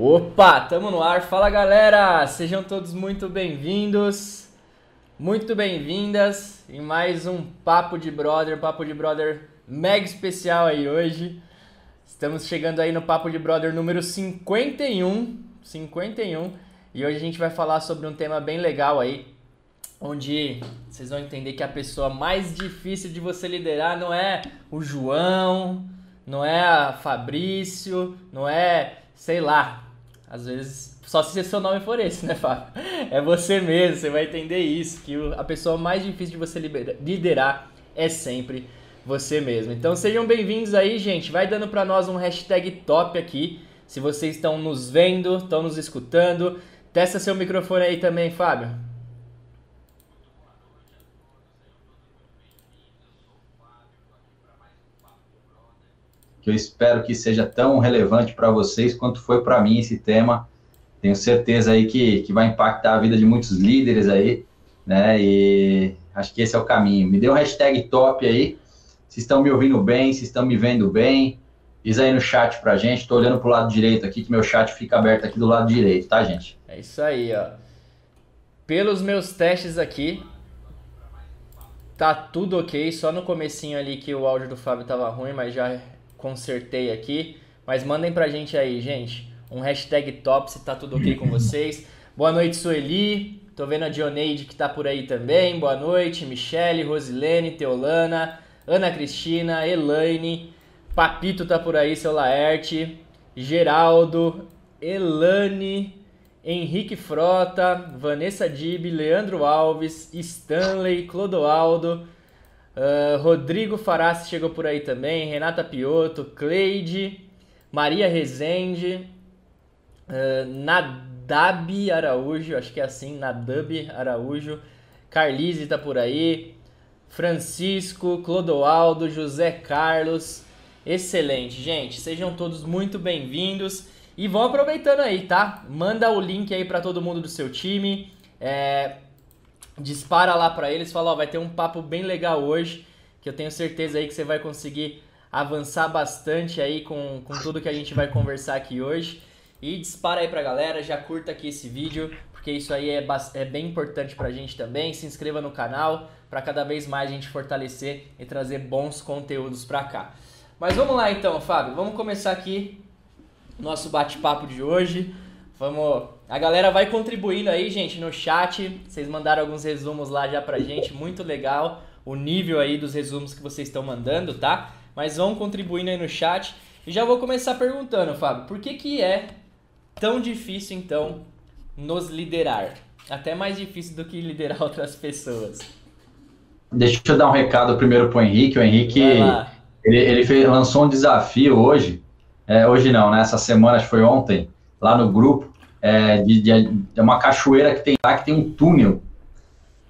Opa, tamo no ar. Fala galera, sejam todos muito bem-vindos, muito bem-vindas em mais um Papo de Brother, Papo de Brother mega especial aí hoje. Estamos chegando aí no Papo de Brother número 51, 51, e hoje a gente vai falar sobre um tema bem legal aí, onde vocês vão entender que a pessoa mais difícil de você liderar não é o João, não é a Fabrício, não é, sei lá, às vezes só se seu nome for esse, né, Fábio? É você mesmo, você vai entender isso, que a pessoa mais difícil de você liderar é sempre você mesmo. Então sejam bem-vindos aí, gente. Vai dando para nós um hashtag top aqui. Se vocês estão nos vendo, estão nos escutando. Testa seu microfone aí também, Fábio. Eu espero que seja tão relevante para vocês quanto foi para mim esse tema. Tenho certeza aí que, que vai impactar a vida de muitos líderes aí, né? E acho que esse é o caminho. Me dê um hashtag top aí, se estão me ouvindo bem, se estão me vendo bem. Diz aí no chat pra gente. Estou olhando pro lado direito aqui, que meu chat fica aberto aqui do lado direito, tá, gente? É isso aí, ó. Pelos meus testes aqui, tá tudo ok. Só no comecinho ali que o áudio do Fábio tava ruim, mas já consertei aqui. Mas mandem pra gente aí, gente. Um hashtag top se tá tudo ok com vocês. Boa noite, Sueli. Tô vendo a Dioneide que tá por aí também. Boa noite, Michele, Rosilene, Teolana, Ana Cristina, Elaine, Papito tá por aí, seu Laerte, Geraldo, Elane, Henrique Frota, Vanessa Dib, Leandro Alves, Stanley, Clodoaldo, Uh, Rodrigo Farassi chegou por aí também, Renata Piotto, Cleide, Maria Rezende, uh, Nadab Araújo, acho que é assim, Nadab Araújo, Carlise tá por aí, Francisco, Clodoaldo, José Carlos, excelente, gente, sejam todos muito bem-vindos e vão aproveitando aí, tá? Manda o link aí para todo mundo do seu time, é, dispara lá para eles, fala, ó, vai ter um papo bem legal hoje, que eu tenho certeza aí que você vai conseguir avançar bastante aí com, com tudo que a gente vai conversar aqui hoje. E dispara aí pra galera, já curta aqui esse vídeo, porque isso aí é, é bem importante pra gente também. Se inscreva no canal, para cada vez mais a gente fortalecer e trazer bons conteúdos pra cá. Mas vamos lá então, Fábio, vamos começar aqui nosso bate-papo de hoje. Vamos. A galera vai contribuindo aí, gente, no chat. Vocês mandaram alguns resumos lá já pra gente, muito legal o nível aí dos resumos que vocês estão mandando, tá? Mas vão contribuindo aí no chat. E já vou começar perguntando, Fábio, por que que é tão difícil então nos liderar? Até mais difícil do que liderar outras pessoas. Deixa eu dar um recado primeiro pro Henrique. O Henrique, ele, ele fez, lançou um desafio hoje. É, hoje não, né? Essa semana, acho que foi ontem lá no grupo, é, de, de, de, uma cachoeira que tem lá, que tem um túnel.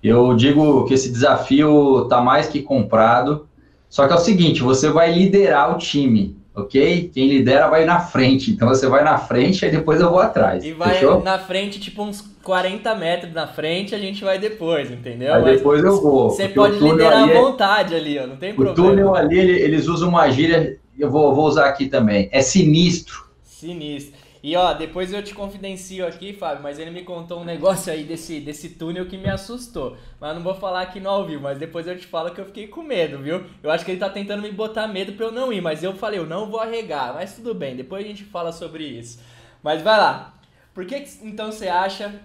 Eu digo que esse desafio está mais que comprado. Só que é o seguinte, você vai liderar o time, ok? Quem lidera vai na frente. Então você vai na frente e depois eu vou atrás. E vai fechou? na frente, tipo uns 40 metros na frente, a gente vai depois, entendeu? Aí depois eu vou. Você pode liderar à é vontade ali, ó, não tem o problema. O túnel ali, eles usam uma gíria, eu vou, vou usar aqui também. É sinistro. Sinistro. E ó, depois eu te confidencio aqui, Fábio, mas ele me contou um negócio aí desse, desse túnel que me assustou. Mas não vou falar aqui no ao vivo, mas depois eu te falo que eu fiquei com medo, viu? Eu acho que ele tá tentando me botar medo pra eu não ir, mas eu falei, eu não vou arregar. Mas tudo bem, depois a gente fala sobre isso. Mas vai lá. Por que então você acha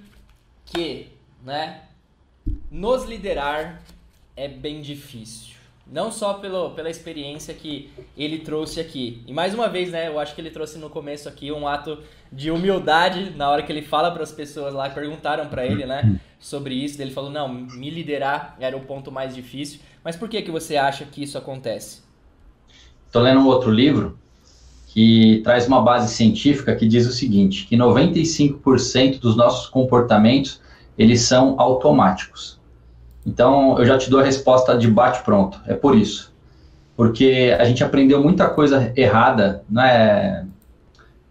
que, né, nos liderar é bem difícil? Não só pelo, pela experiência que ele trouxe aqui. E mais uma vez, né, eu acho que ele trouxe no começo aqui um ato de humildade na hora que ele fala para as pessoas lá, perguntaram para ele, né, sobre isso. Ele falou: "Não, me liderar era o ponto mais difícil". Mas por que que você acha que isso acontece? Estou lendo um outro livro que traz uma base científica que diz o seguinte, que 95% dos nossos comportamentos eles são automáticos. Então, eu já te dou a resposta de bate-pronto. É por isso. Porque a gente aprendeu muita coisa errada, não é,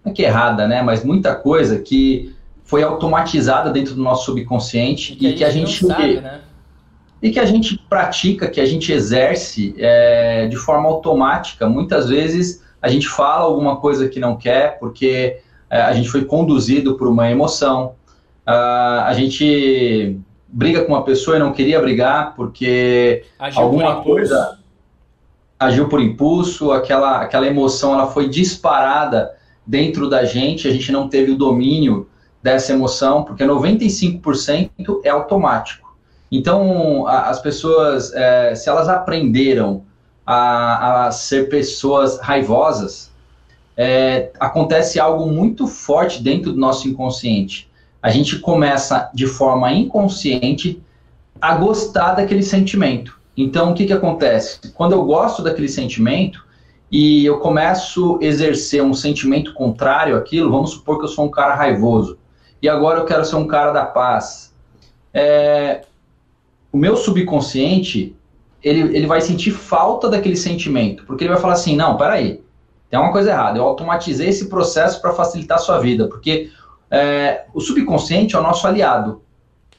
não é que errada, né? Mas muita coisa que foi automatizada dentro do nosso subconsciente e que, a gente, a gente sabe, né? e que a gente pratica, que a gente exerce é, de forma automática. Muitas vezes a gente fala alguma coisa que não quer porque é, a gente foi conduzido por uma emoção, uh, a gente briga com uma pessoa e não queria brigar porque agiu alguma coisa agiu por impulso, aquela, aquela emoção ela foi disparada dentro da gente, a gente não teve o domínio dessa emoção, porque 95% é automático. Então, a, as pessoas, é, se elas aprenderam a, a ser pessoas raivosas, é, acontece algo muito forte dentro do nosso inconsciente a gente começa de forma inconsciente a gostar daquele sentimento. Então, o que, que acontece? Quando eu gosto daquele sentimento e eu começo a exercer um sentimento contrário àquilo, vamos supor que eu sou um cara raivoso e agora eu quero ser um cara da paz. É, o meu subconsciente ele, ele vai sentir falta daquele sentimento, porque ele vai falar assim: não, peraí, tem uma coisa errada, eu automatizei esse processo para facilitar a sua vida, porque é, o subconsciente é o nosso aliado,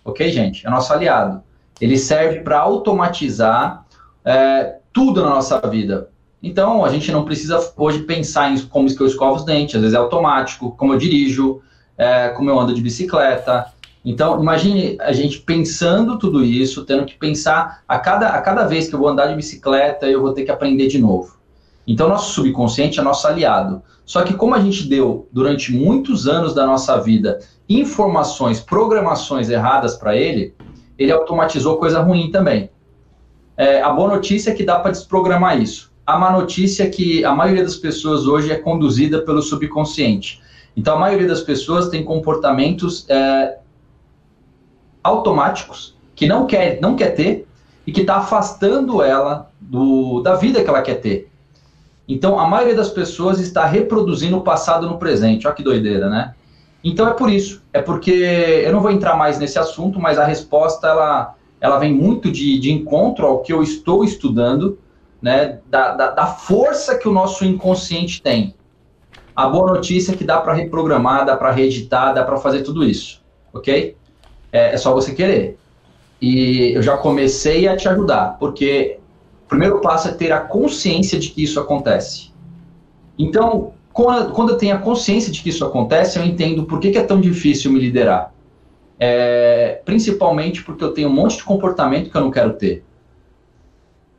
ok, gente? É nosso aliado. Ele serve para automatizar é, tudo na nossa vida. Então, a gente não precisa hoje pensar em como que eu escovo os dentes, às vezes é automático, como eu dirijo, é, como eu ando de bicicleta. Então, imagine a gente pensando tudo isso, tendo que pensar a cada, a cada vez que eu vou andar de bicicleta, eu vou ter que aprender de novo. Então, nosso subconsciente é nosso aliado. Só que, como a gente deu durante muitos anos da nossa vida informações, programações erradas para ele, ele automatizou coisa ruim também. É, a boa notícia é que dá para desprogramar isso. A má notícia é que a maioria das pessoas hoje é conduzida pelo subconsciente. Então, a maioria das pessoas tem comportamentos é, automáticos que não quer, não quer ter e que está afastando ela do, da vida que ela quer ter. Então, a maioria das pessoas está reproduzindo o passado no presente. Olha que doideira, né? Então, é por isso. É porque eu não vou entrar mais nesse assunto, mas a resposta ela, ela vem muito de, de encontro ao que eu estou estudando, né? Da, da, da força que o nosso inconsciente tem. A boa notícia é que dá para reprogramar, dá para reeditar, dá para fazer tudo isso, ok? É, é só você querer. E eu já comecei a te ajudar, porque o primeiro passo é ter a consciência de que isso acontece. Então, quando eu tenho a consciência de que isso acontece, eu entendo por que, é tão difícil me liderar. É, principalmente porque eu tenho um monte de comportamento que eu não quero ter.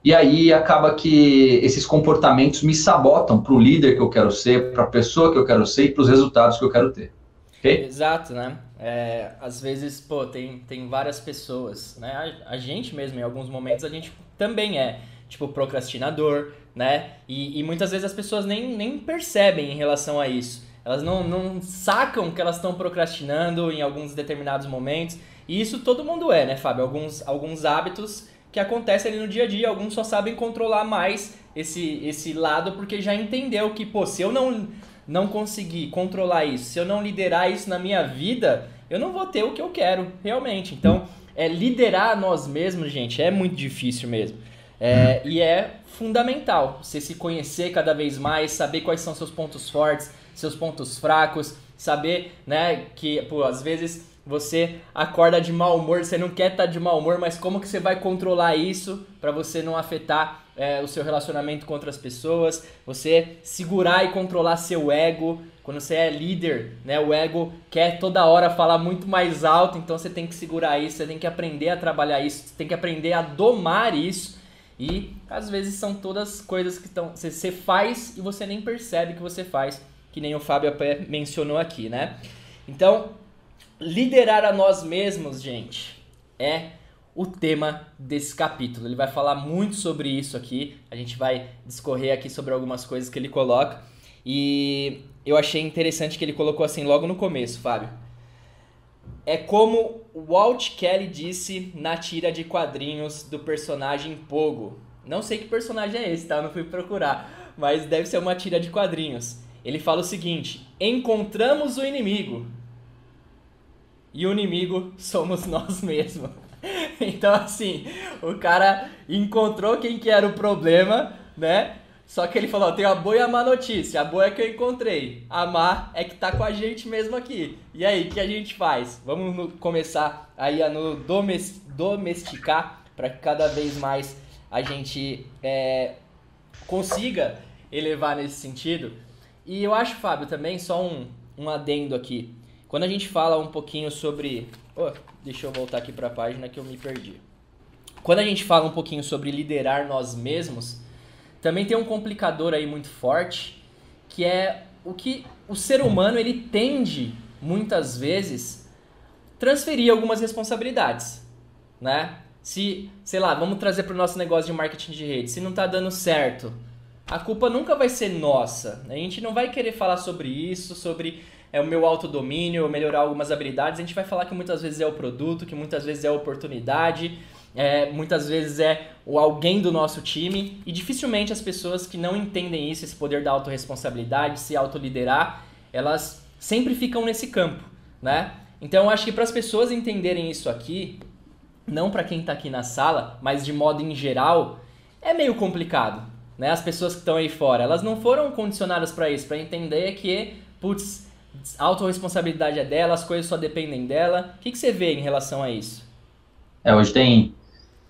E aí acaba que esses comportamentos me sabotam para o líder que eu quero ser, para a pessoa que eu quero ser e para os resultados que eu quero ter. Okay? Exato, né? É, às vezes, pô, tem, tem várias pessoas, né? A, a gente mesmo, em alguns momentos, a gente também é tipo procrastinador, né? E, e muitas vezes as pessoas nem, nem percebem em relação a isso. Elas não, não sacam que elas estão procrastinando em alguns determinados momentos. E isso todo mundo é, né, Fábio? Alguns, alguns hábitos que acontecem ali no dia a dia, alguns só sabem controlar mais esse, esse lado porque já entendeu que, pô, se eu não, não conseguir controlar isso, se eu não liderar isso na minha vida, eu não vou ter o que eu quero realmente. Então, é liderar nós mesmos, gente, é muito difícil mesmo. É, e é fundamental você se conhecer cada vez mais, saber quais são seus pontos fortes, seus pontos fracos, saber, né, que pô, às vezes você acorda de mau humor, você não quer estar tá de mau humor, mas como que você vai controlar isso para você não afetar é, o seu relacionamento com outras pessoas, você segurar e controlar seu ego. Quando você é líder, né, o ego quer toda hora falar muito mais alto, então você tem que segurar isso, você tem que aprender a trabalhar isso, você tem que aprender a domar isso e às vezes são todas coisas que estão. Você faz e você nem percebe que você faz, que nem o Fábio até mencionou aqui, né? Então, liderar a nós mesmos, gente, é o tema desse capítulo. Ele vai falar muito sobre isso aqui. A gente vai discorrer aqui sobre algumas coisas que ele coloca. E eu achei interessante que ele colocou assim logo no começo, Fábio. É como Walt Kelly disse na tira de quadrinhos do personagem Pogo. Não sei que personagem é esse, tá? Não fui procurar, mas deve ser uma tira de quadrinhos. Ele fala o seguinte: Encontramos o inimigo. E o inimigo somos nós mesmos. Então, assim, o cara encontrou quem que era o problema, né? Só que ele falou, tem a boa e a má notícia. A boa é que eu encontrei. A má é que tá com a gente mesmo aqui. E aí, o que a gente faz? Vamos no, começar aí a no domesticar para que cada vez mais a gente é, consiga elevar nesse sentido. E eu acho, Fábio, também só um, um adendo aqui. Quando a gente fala um pouquinho sobre. Oh, deixa eu voltar aqui para a página que eu me perdi. Quando a gente fala um pouquinho sobre liderar nós mesmos, também tem um complicador aí muito forte, que é o que o ser humano ele tende muitas vezes transferir algumas responsabilidades, né? Se, sei lá, vamos trazer para o nosso negócio de marketing de rede, se não está dando certo, a culpa nunca vai ser nossa. A gente não vai querer falar sobre isso, sobre é o meu autodomínio, melhorar algumas habilidades. A gente vai falar que muitas vezes é o produto, que muitas vezes é a oportunidade, é, muitas vezes é o alguém do nosso time. E dificilmente as pessoas que não entendem isso, esse poder da autorresponsabilidade, se autoliderar, elas sempre ficam nesse campo, né? Então eu acho que para as pessoas entenderem isso aqui, não para quem está aqui na sala, mas de modo em geral, é meio complicado né? As pessoas que estão aí fora, elas não foram condicionadas para isso, para entender que, putz, a autorresponsabilidade é dela, as coisas só dependem dela. O que, que você vê em relação a isso? É, hoje tem,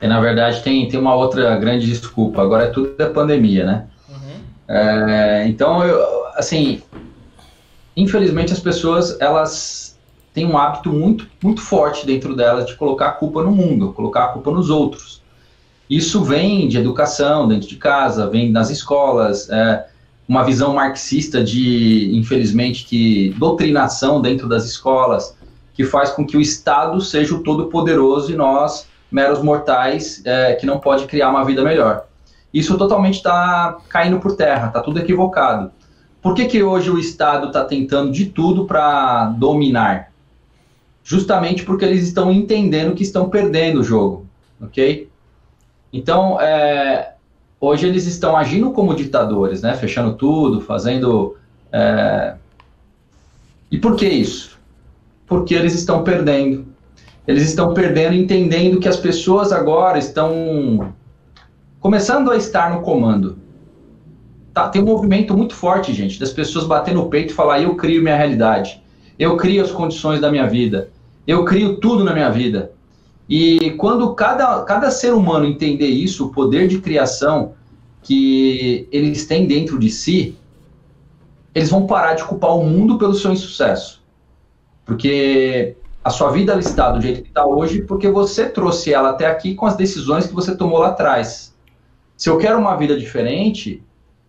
tem na verdade, tem, tem uma outra grande desculpa. Agora é tudo da pandemia, né? Uhum. É, então, eu, assim, infelizmente as pessoas, elas têm um hábito muito, muito forte dentro delas de colocar a culpa no mundo, colocar a culpa nos outros. Isso vem de educação dentro de casa, vem nas escolas, é, uma visão marxista de, infelizmente, que doutrinação dentro das escolas, que faz com que o Estado seja o todo-poderoso e nós, meros mortais, é, que não pode criar uma vida melhor. Isso totalmente está caindo por terra, está tudo equivocado. Por que, que hoje o Estado está tentando de tudo para dominar? Justamente porque eles estão entendendo que estão perdendo o jogo, ok? Então, é, hoje eles estão agindo como ditadores, né? Fechando tudo, fazendo. É... E por que isso? Porque eles estão perdendo. Eles estão perdendo, entendendo que as pessoas agora estão começando a estar no comando. Tá, tem um movimento muito forte, gente, das pessoas batendo no peito e falar: eu crio minha realidade, eu crio as condições da minha vida, eu crio tudo na minha vida. E quando cada, cada ser humano entender isso, o poder de criação que eles têm dentro de si, eles vão parar de culpar o mundo pelo seu insucesso. Porque a sua vida está do jeito que está hoje porque você trouxe ela até aqui com as decisões que você tomou lá atrás. Se eu quero uma vida diferente,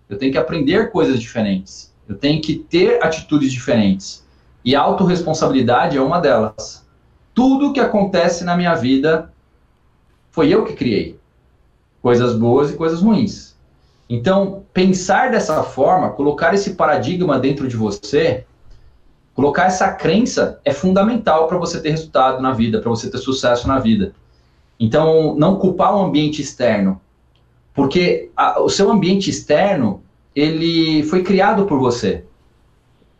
eu tenho que aprender coisas diferentes. Eu tenho que ter atitudes diferentes. E a autorresponsabilidade é uma delas tudo que acontece na minha vida foi eu que criei. Coisas boas e coisas ruins. Então, pensar dessa forma, colocar esse paradigma dentro de você, colocar essa crença é fundamental para você ter resultado na vida, para você ter sucesso na vida. Então, não culpar o ambiente externo, porque a, o seu ambiente externo, ele foi criado por você.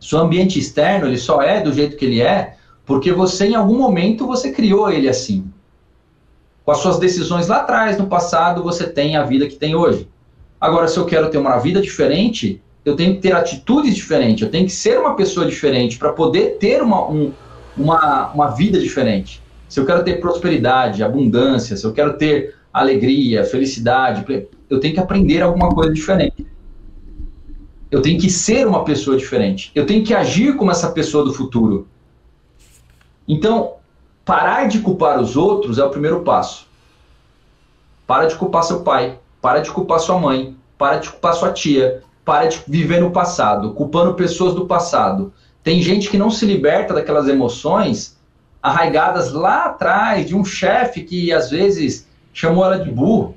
Seu ambiente externo, ele só é do jeito que ele é porque você, em algum momento, você criou ele assim. Com as suas decisões lá atrás, no passado, você tem a vida que tem hoje. Agora, se eu quero ter uma vida diferente, eu tenho que ter atitudes diferentes, eu tenho que ser uma pessoa diferente para poder ter uma, um, uma, uma vida diferente. Se eu quero ter prosperidade, abundância, se eu quero ter alegria, felicidade, eu tenho que aprender alguma coisa diferente. Eu tenho que ser uma pessoa diferente. Eu tenho que agir como essa pessoa do futuro. Então, parar de culpar os outros é o primeiro passo. Para de culpar seu pai, para de culpar sua mãe, para de culpar sua tia, para de viver no passado, culpando pessoas do passado. Tem gente que não se liberta daquelas emoções arraigadas lá atrás de um chefe que às vezes chamou ela de burro.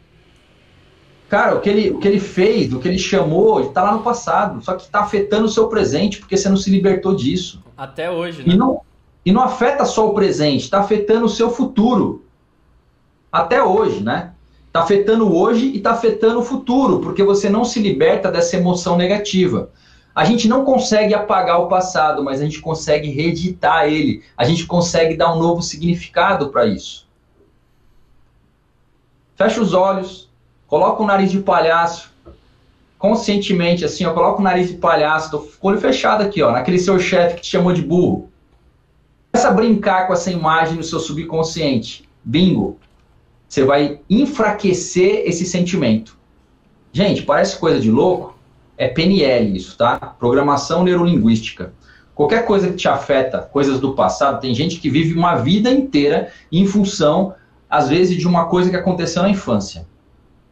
Cara, o que ele, o que ele fez, o que ele chamou, está lá no passado, só que está afetando o seu presente porque você não se libertou disso. Até hoje, né? E não, e não afeta só o presente, está afetando o seu futuro. Até hoje, né? Está afetando hoje e está afetando o futuro, porque você não se liberta dessa emoção negativa. A gente não consegue apagar o passado, mas a gente consegue reeditar ele. A gente consegue dar um novo significado para isso. Fecha os olhos, coloca o nariz de palhaço, conscientemente assim, ó, coloca o nariz de palhaço, tô com o olho fechado aqui, ó, naquele seu chefe que te chamou de burro. Começa a brincar com essa imagem no seu subconsciente. Bingo! Você vai enfraquecer esse sentimento. Gente, parece coisa de louco. É PNL isso, tá? Programação Neurolinguística. Qualquer coisa que te afeta, coisas do passado, tem gente que vive uma vida inteira em função, às vezes, de uma coisa que aconteceu na infância.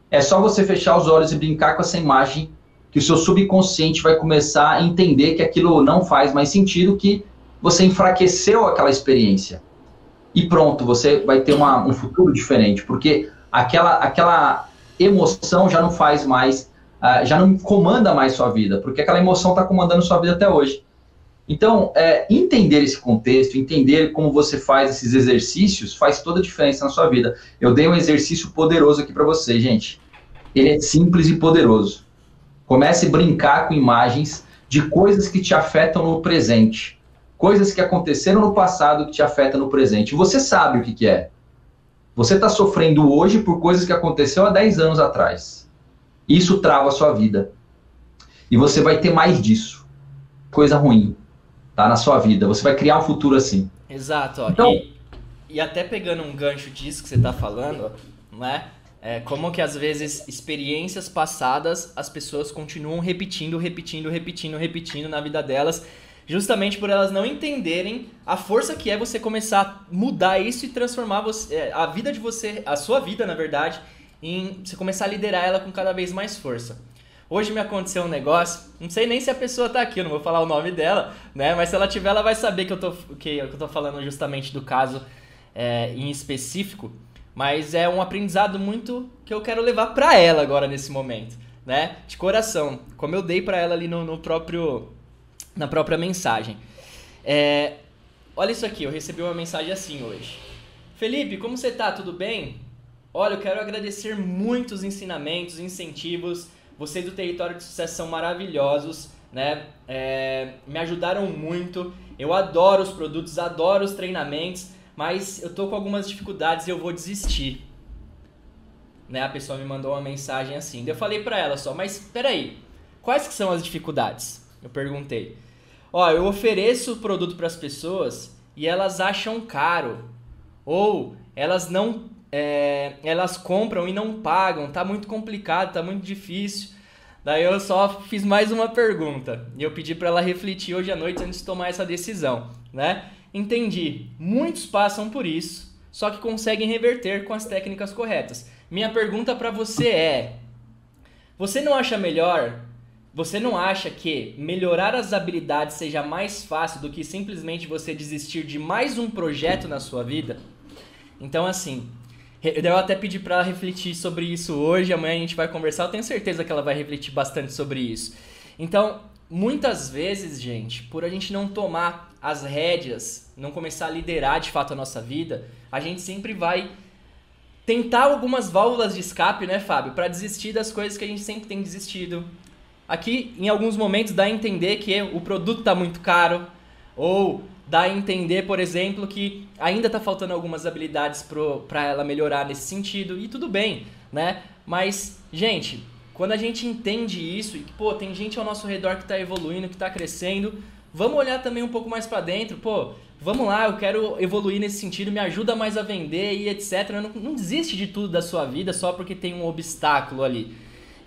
É só você fechar os olhos e brincar com essa imagem que o seu subconsciente vai começar a entender que aquilo não faz mais sentido, que você enfraqueceu aquela experiência. E pronto, você vai ter uma, um futuro diferente, porque aquela, aquela emoção já não faz mais, uh, já não comanda mais sua vida, porque aquela emoção está comandando sua vida até hoje. Então, é, entender esse contexto, entender como você faz esses exercícios, faz toda a diferença na sua vida. Eu dei um exercício poderoso aqui para você, gente. Ele é simples e poderoso. Comece a brincar com imagens de coisas que te afetam no presente. Coisas que aconteceram no passado que te afetam no presente. Você sabe o que, que é. Você está sofrendo hoje por coisas que aconteceu há 10 anos atrás. Isso trava a sua vida. E você vai ter mais disso. Coisa ruim tá? Na sua vida. Você vai criar um futuro assim. Exato, ó. Então, e, e até pegando um gancho disso que você está falando, né? É, como que às vezes experiências passadas as pessoas continuam repetindo, repetindo, repetindo, repetindo na vida delas, justamente por elas não entenderem a força que é você começar a mudar isso e transformar você, é, a vida de você, a sua vida, na verdade, em você começar a liderar ela com cada vez mais força. Hoje me aconteceu um negócio, não sei nem se a pessoa tá aqui, eu não vou falar o nome dela, né? Mas se ela tiver, ela vai saber que eu tô, que, eu tô falando justamente do caso é, em específico. Mas é um aprendizado muito que eu quero levar para ela agora nesse momento, né? De coração, como eu dei para ela ali no, no, próprio na própria mensagem. É, olha isso aqui, eu recebi uma mensagem assim hoje. Felipe, como você tá? Tudo bem? Olha, eu quero agradecer muitos ensinamentos, incentivos vocês do Território de Sucesso são maravilhosos, né? É, me ajudaram muito. Eu adoro os produtos, adoro os treinamentos, mas eu tô com algumas dificuldades e eu vou desistir. Né? A pessoa me mandou uma mensagem assim. Eu falei para ela só, mas peraí, quais que são as dificuldades? Eu perguntei. Ó, eu ofereço o produto para as pessoas e elas acham caro. Ou elas não é, elas compram e não pagam, tá muito complicado, tá muito difícil. Daí eu só fiz mais uma pergunta e eu pedi para ela refletir hoje à noite antes de tomar essa decisão, né? Entendi. Muitos passam por isso, só que conseguem reverter com as técnicas corretas. Minha pergunta para você é: você não acha melhor? Você não acha que melhorar as habilidades seja mais fácil do que simplesmente você desistir de mais um projeto na sua vida? Então, assim, eu até pedi para ela refletir sobre isso hoje, amanhã a gente vai conversar, eu tenho certeza que ela vai refletir bastante sobre isso. Então, muitas vezes, gente, por a gente não tomar as rédeas, não começar a liderar de fato a nossa vida, a gente sempre vai tentar algumas válvulas de escape, né, Fábio, para desistir das coisas que a gente sempre tem desistido. Aqui, em alguns momentos, dá a entender que o produto está muito caro, ou dá a entender, por exemplo, que ainda está faltando algumas habilidades para ela melhorar nesse sentido, e tudo bem, né? Mas, gente, quando a gente entende isso, e que, pô, tem gente ao nosso redor que está evoluindo, que está crescendo, vamos olhar também um pouco mais para dentro, pô, vamos lá, eu quero evoluir nesse sentido, me ajuda mais a vender e etc. Não, não desiste de tudo da sua vida só porque tem um obstáculo ali.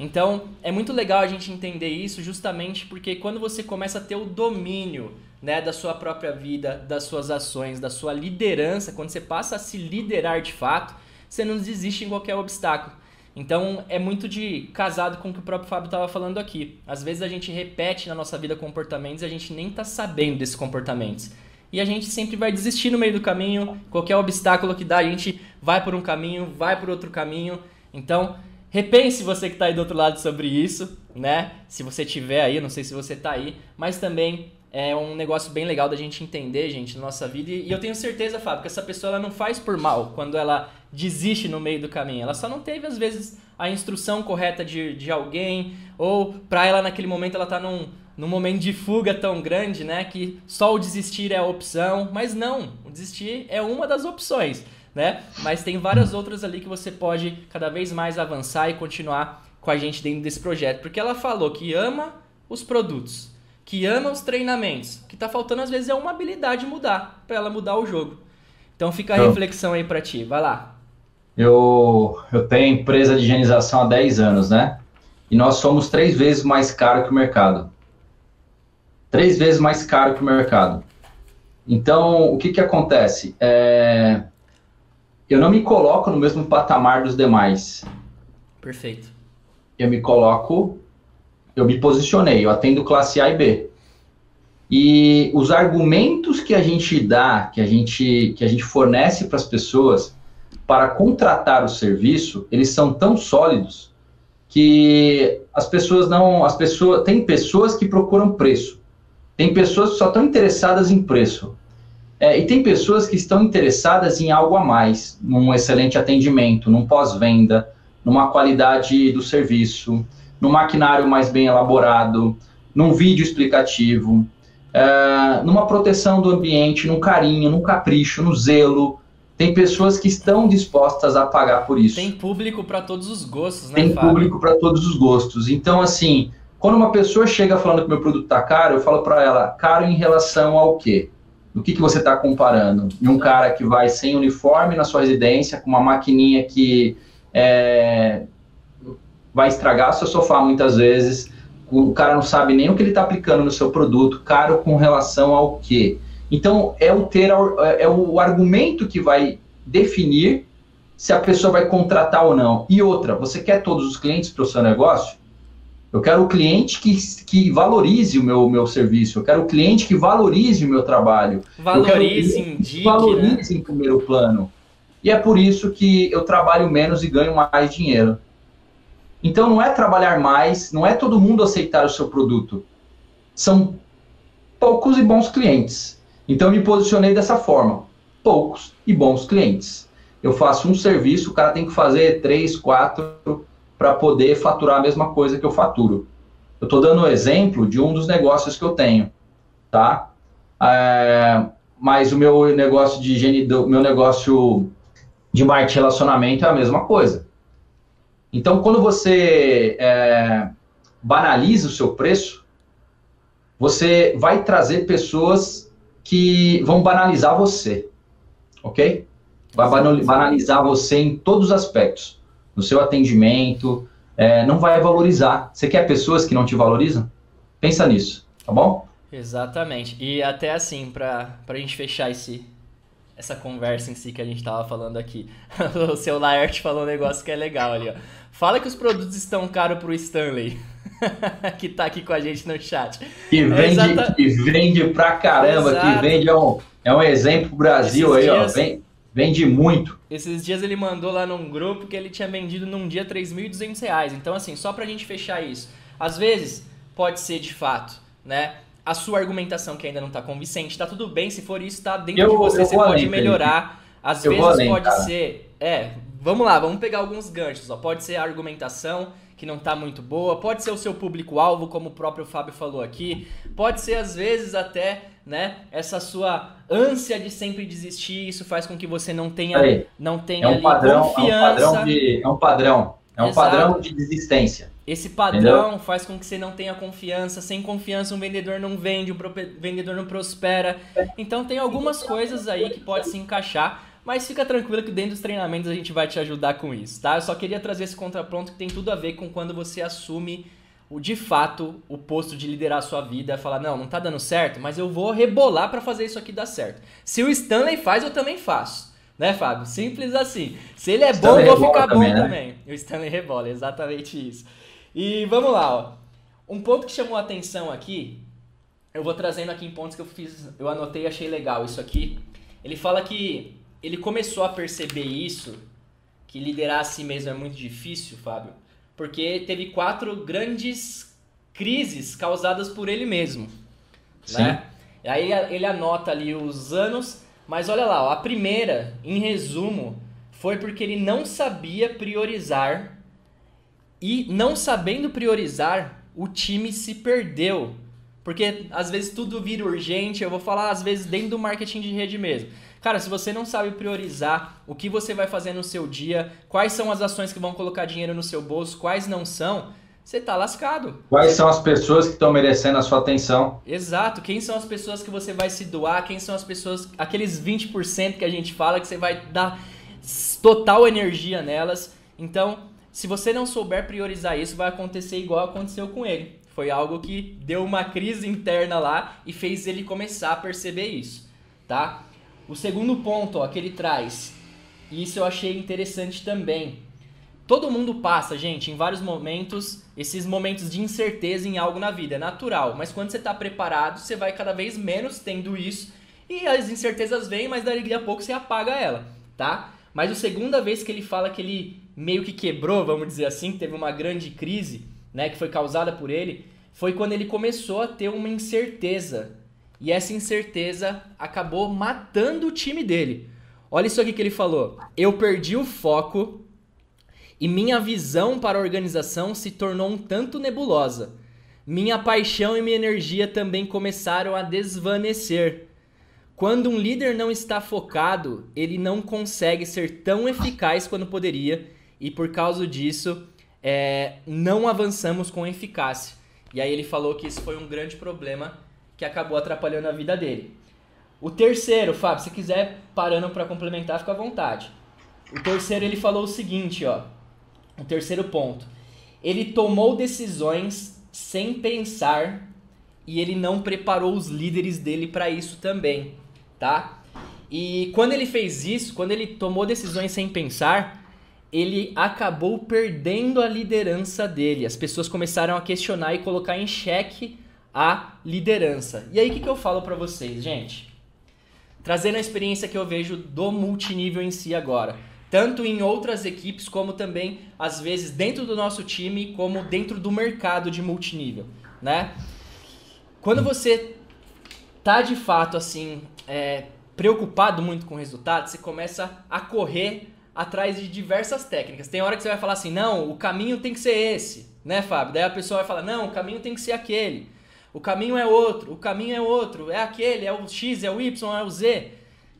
Então, é muito legal a gente entender isso justamente porque quando você começa a ter o domínio né, da sua própria vida, das suas ações, da sua liderança, quando você passa a se liderar de fato, você não desiste em qualquer obstáculo. Então é muito de casado com o que o próprio Fábio estava falando aqui. Às vezes a gente repete na nossa vida comportamentos e a gente nem está sabendo desses comportamentos. E a gente sempre vai desistir no meio do caminho, qualquer obstáculo que dá, a gente vai por um caminho, vai por outro caminho. Então, repense você que está aí do outro lado sobre isso, né? Se você tiver aí, não sei se você está aí, mas também é um negócio bem legal da gente entender, gente, na nossa vida. E eu tenho certeza, Fábio, que essa pessoa ela não faz por mal quando ela desiste no meio do caminho. Ela só não teve, às vezes, a instrução correta de, de alguém, ou pra ela naquele momento ela tá num, num momento de fuga tão grande, né? Que só o desistir é a opção. Mas não, o desistir é uma das opções, né? Mas tem várias outras ali que você pode cada vez mais avançar e continuar com a gente dentro desse projeto. Porque ela falou que ama os produtos que ama os treinamentos. O que tá faltando às vezes é uma habilidade mudar, para ela mudar o jogo. Então fica a então, reflexão aí para ti, vai lá. Eu, eu tenho empresa de higienização há 10 anos, né? E nós somos três vezes mais caro que o mercado. três vezes mais caro que o mercado. Então, o que, que acontece? É, eu não me coloco no mesmo patamar dos demais. Perfeito. Eu me coloco, eu me posicionei, eu atendo classe A e B. E os argumentos que a gente dá, que a gente, que a gente fornece para as pessoas para contratar o serviço, eles são tão sólidos que as pessoas não, as pessoas, tem pessoas que procuram preço. Tem pessoas que só estão interessadas em preço. É, e tem pessoas que estão interessadas em algo a mais, num excelente atendimento, num pós-venda, numa qualidade do serviço, num maquinário mais bem elaborado, num vídeo explicativo, é, numa proteção do ambiente, num carinho, num capricho, no zelo. Tem pessoas que estão dispostas a pagar por isso. Tem público para todos os gostos, né? Tem Fábio? público para todos os gostos. Então, assim, quando uma pessoa chega falando que meu produto está caro, eu falo para ela, caro em relação ao quê? Do que, que você está comparando? Um cara que vai sem uniforme na sua residência, com uma maquininha que é, vai estragar seu sofá muitas vezes, o cara não sabe nem o que ele está aplicando no seu produto, caro com relação ao quê? Então, é o, ter, é o argumento que vai definir se a pessoa vai contratar ou não. E outra, você quer todos os clientes para o seu negócio? Eu quero o cliente que, que valorize o meu, meu serviço. Eu quero o cliente que valorize o meu trabalho. Valorize, indique. Valorize né? em primeiro plano. E é por isso que eu trabalho menos e ganho mais dinheiro. Então não é trabalhar mais, não é todo mundo aceitar o seu produto. São poucos e bons clientes. Então eu me posicionei dessa forma: poucos e bons clientes. Eu faço um serviço, o cara tem que fazer três, quatro para poder faturar a mesma coisa que eu faturo. Eu estou dando o um exemplo de um dos negócios que eu tenho, tá? É, mas o meu negócio de higiene, meu negócio de marketing relacionamento é a mesma coisa. Então, quando você é, banaliza o seu preço, você vai trazer pessoas que vão banalizar você, ok? Vai banalizar você em todos os aspectos no seu atendimento, é, não vai valorizar. Você quer pessoas que não te valorizam? Pensa nisso, tá bom? Exatamente. E até assim, para a gente fechar esse, essa conversa em si que a gente estava falando aqui, o seu Laert falou um negócio que é legal ali, ó. Fala que os produtos estão caros pro Stanley. que tá aqui com a gente no chat. Que vende, é que vende pra caramba, Exato. que vende é um, é um exemplo Brasil Esses aí, dias... ó. Vem, Vende muito. Esses dias ele mandou lá num grupo que ele tinha vendido num dia 3.200 reais. Então, assim, só pra gente fechar isso. Às vezes, pode ser de fato, né? A sua argumentação que ainda não tá convincente, tá tudo bem. Se for isso, tá dentro eu, de você, você pode além, melhorar. Às eu vezes além, pode cara. ser. É, vamos lá, vamos pegar alguns ganchos. Ó. Pode ser a argumentação que não tá muito boa, pode ser o seu público-alvo, como o próprio Fábio falou aqui, pode ser às vezes até né? Essa sua ânsia de sempre desistir, isso faz com que você não tenha, Aí, não tenha é um padrão, confiança. É um padrão, de, é um padrão, é um padrão de desistência. Esse padrão Entendeu? faz com que você não tenha confiança. Sem confiança, um vendedor não vende, um vendedor não prospera. Então, tem algumas coisas aí que pode se encaixar. Mas fica tranquilo que dentro dos treinamentos a gente vai te ajudar com isso, tá? Eu só queria trazer esse contraponto que tem tudo a ver com quando você assume de fato o posto de liderar a sua vida, é falar, não, não tá dando certo, mas eu vou rebolar para fazer isso aqui dar certo. Se o Stanley faz, eu também faço. Né, Fábio? Simples assim. Se ele é bom, eu vou ficar também, bom né? também. O Stanley rebola, exatamente isso. E vamos lá, ó. Um ponto que chamou a atenção aqui, eu vou trazendo aqui em pontos que eu fiz, eu anotei e achei legal isso aqui. Ele fala que ele começou a perceber isso, que liderar a si mesmo é muito difícil, Fábio, porque teve quatro grandes crises causadas por ele mesmo. Sim. Né? Aí ele anota ali os anos, mas olha lá, ó, a primeira, em resumo, foi porque ele não sabia priorizar e não sabendo priorizar, o time se perdeu. Porque às vezes tudo vira urgente, eu vou falar às vezes dentro do marketing de rede mesmo. Cara, se você não sabe priorizar o que você vai fazer no seu dia, quais são as ações que vão colocar dinheiro no seu bolso, quais não são, você tá lascado. Quais são as pessoas que estão merecendo a sua atenção? Exato. Quem são as pessoas que você vai se doar? Quem são as pessoas, aqueles 20% que a gente fala que você vai dar total energia nelas? Então, se você não souber priorizar isso, vai acontecer igual aconteceu com ele Foi algo que deu uma crise interna lá e fez ele começar a perceber isso, tá? O segundo ponto ó, que ele traz, e isso eu achei interessante também. Todo mundo passa, gente, em vários momentos, esses momentos de incerteza em algo na vida, é natural. Mas quando você está preparado, você vai cada vez menos tendo isso. E as incertezas vêm, mas daqui a pouco você apaga ela, tá? Mas a segunda vez que ele fala que ele meio que quebrou, vamos dizer assim, teve uma grande crise, né, que foi causada por ele, foi quando ele começou a ter uma incerteza. E essa incerteza acabou matando o time dele. Olha isso aqui que ele falou. Eu perdi o foco e minha visão para a organização se tornou um tanto nebulosa. Minha paixão e minha energia também começaram a desvanecer. Quando um líder não está focado, ele não consegue ser tão eficaz quanto poderia, e por causa disso, é, não avançamos com eficácia. E aí ele falou que isso foi um grande problema que acabou atrapalhando a vida dele. O terceiro, Fábio, se quiser parando para complementar, fica à vontade. O terceiro ele falou o seguinte, ó. O terceiro ponto. Ele tomou decisões sem pensar e ele não preparou os líderes dele para isso também tá? E quando ele fez isso, quando ele tomou decisões sem pensar, ele acabou perdendo a liderança dele. As pessoas começaram a questionar e colocar em xeque a liderança. E aí o que, que eu falo para vocês, gente? Trazendo a experiência que eu vejo do multinível em si agora. Tanto em outras equipes, como também, às vezes, dentro do nosso time, como dentro do mercado de multinível, né? Quando você tá de fato assim é, preocupado muito com o resultado, você começa a correr atrás de diversas técnicas. Tem hora que você vai falar assim, não, o caminho tem que ser esse, né, Fábio? Daí a pessoa vai falar, não, o caminho tem que ser aquele. O caminho é outro, o caminho é outro, é aquele, é o X, é o Y, é o Z.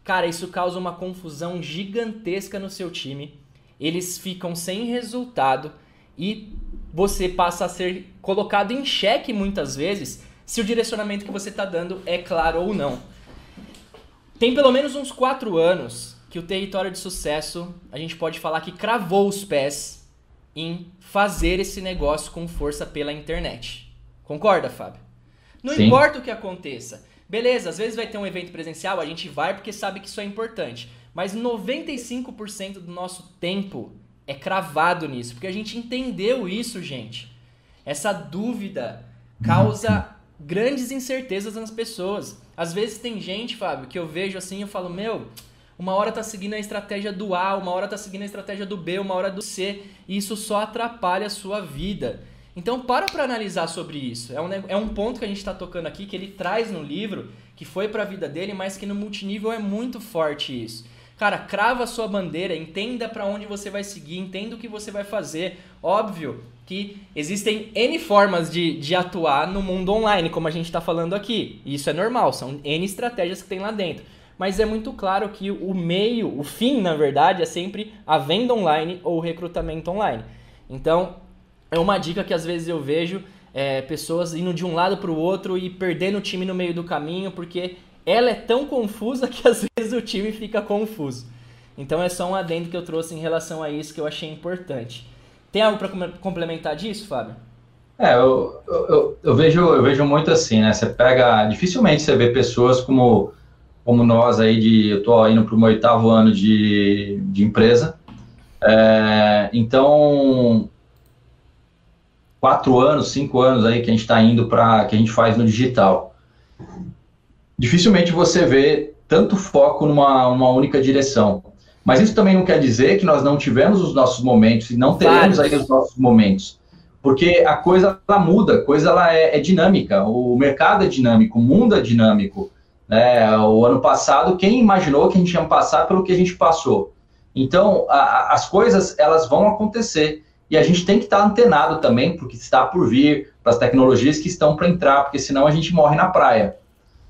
Cara, isso causa uma confusão gigantesca no seu time. Eles ficam sem resultado e você passa a ser colocado em xeque muitas vezes se o direcionamento que você está dando é claro ou não. Tem pelo menos uns quatro anos que o território de sucesso, a gente pode falar que cravou os pés em fazer esse negócio com força pela internet. Concorda, Fábio? Não Sim. importa o que aconteça. Beleza, às vezes vai ter um evento presencial, a gente vai porque sabe que isso é importante. Mas 95% do nosso tempo é cravado nisso, porque a gente entendeu isso, gente. Essa dúvida causa grandes incertezas nas pessoas. Às vezes tem gente, Fábio, que eu vejo assim, eu falo, meu, uma hora tá seguindo a estratégia do A, uma hora tá seguindo a estratégia do B, uma hora do C, e isso só atrapalha a sua vida. Então para para analisar sobre isso. É um, é um ponto que a gente está tocando aqui, que ele traz no livro, que foi para a vida dele, mas que no multinível é muito forte isso. Cara, crava a sua bandeira, entenda para onde você vai seguir, entenda o que você vai fazer. Óbvio que existem N formas de, de atuar no mundo online, como a gente está falando aqui. Isso é normal, são N estratégias que tem lá dentro. Mas é muito claro que o meio, o fim, na verdade, é sempre a venda online ou o recrutamento online. Então, é uma dica que às vezes eu vejo é, pessoas indo de um lado para o outro e perdendo o time no meio do caminho, porque ela é tão confusa que às vezes o time fica confuso. Então é só um adendo que eu trouxe em relação a isso que eu achei importante. Tem algo para complementar disso, Fábio? É, eu, eu, eu, vejo, eu vejo muito assim, né? Você pega. Dificilmente você vê pessoas como, como nós aí, de. Eu estou indo para o meu oitavo ano de, de empresa. É, então, quatro anos, cinco anos aí que a gente está indo para. que a gente faz no digital dificilmente você vê tanto foco numa uma única direção. Mas isso também não quer dizer que nós não tivemos os nossos momentos e não teremos aí os nossos momentos. Porque a coisa ela muda, a coisa ela é, é, dinâmica, o mercado é dinâmico, o mundo é dinâmico. Né? O ano passado, quem imaginou que a gente ia passar pelo que a gente passou? Então, a, as coisas elas vão acontecer e a gente tem que estar antenado também porque está por vir, para as tecnologias que estão para entrar, porque senão a gente morre na praia.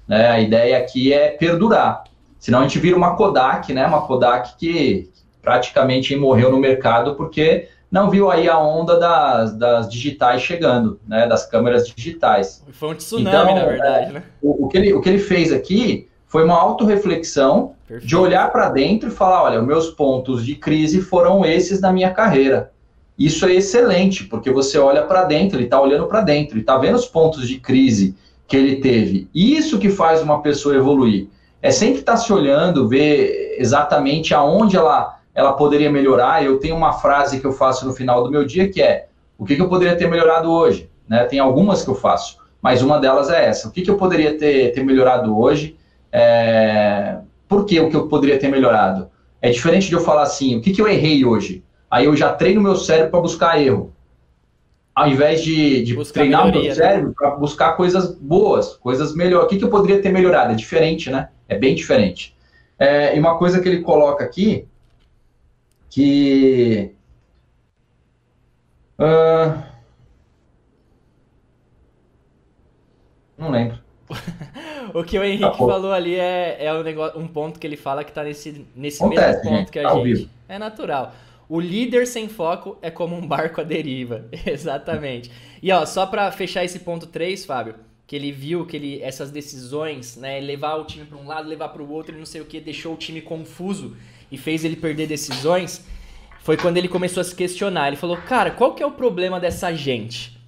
Né? A ideia aqui é perdurar. Senão a gente vira uma Kodak, né? Uma Kodak que praticamente morreu no mercado porque não viu aí a onda das, das digitais chegando, né? Das câmeras digitais. Foi um tsunami, então, na verdade, né? O, o, que ele, o que ele fez aqui foi uma autorreflexão de olhar para dentro e falar, olha, meus pontos de crise foram esses na minha carreira. Isso é excelente, porque você olha para dentro, ele está olhando para dentro, e está vendo os pontos de crise que ele teve. Isso que faz uma pessoa evoluir. É sempre estar tá se olhando, ver exatamente aonde ela, ela poderia melhorar. Eu tenho uma frase que eu faço no final do meu dia que é: o que, que eu poderia ter melhorado hoje? Né? Tem algumas que eu faço, mas uma delas é essa. O que, que eu poderia ter, ter melhorado hoje? É... Por que o que eu poderia ter melhorado? É diferente de eu falar assim, o que, que eu errei hoje? Aí eu já treino meu cérebro para buscar erro. Ao invés de, de treinar o meu né? cérebro né? para buscar coisas boas, coisas melhores. O que, que eu poderia ter melhorado? É diferente, né? É bem diferente. É, e uma coisa que ele coloca aqui, que. Uh, não lembro. o que o Henrique tá falou ali é, é um, negócio, um ponto que ele fala que está nesse, nesse mesmo ponto que a tá gente. É natural. O líder sem foco é como um barco à deriva. Exatamente. E ó, só para fechar esse ponto 3, Fábio, que ele viu que ele, essas decisões, né, levar o time para um lado, levar para o outro, e não sei o que, deixou o time confuso e fez ele perder decisões, foi quando ele começou a se questionar. Ele falou, cara, qual que é o problema dessa gente?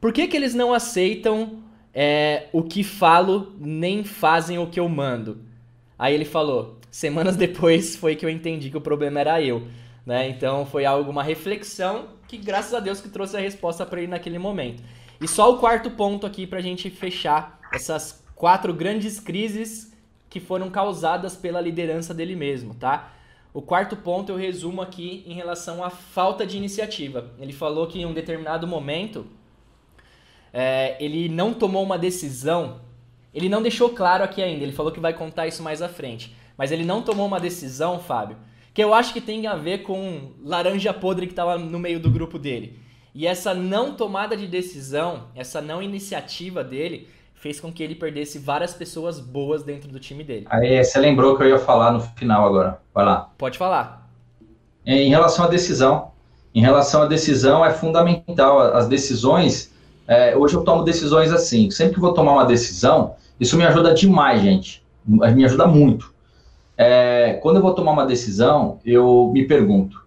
Por que, que eles não aceitam é, o que falo nem fazem o que eu mando. Aí ele falou, semanas depois foi que eu entendi que o problema era eu. Né? Então foi algo, uma reflexão que graças a Deus que trouxe a resposta para ele naquele momento. E só o quarto ponto aqui para a gente fechar essas quatro grandes crises que foram causadas pela liderança dele mesmo, tá? O quarto ponto eu resumo aqui em relação à falta de iniciativa. Ele falou que em um determinado momento é, ele não tomou uma decisão. Ele não deixou claro aqui ainda, ele falou que vai contar isso mais à frente. Mas ele não tomou uma decisão, Fábio, que eu acho que tem a ver com laranja podre que estava no meio do grupo dele. E essa não tomada de decisão, essa não iniciativa dele, fez com que ele perdesse várias pessoas boas dentro do time dele. Aí você lembrou que eu ia falar no final agora. Vai lá. Pode falar. Em relação à decisão, em relação à decisão é fundamental. As decisões é, hoje eu tomo decisões assim. Sempre que vou tomar uma decisão, isso me ajuda demais, gente. Me ajuda muito. É, quando eu vou tomar uma decisão, eu me pergunto: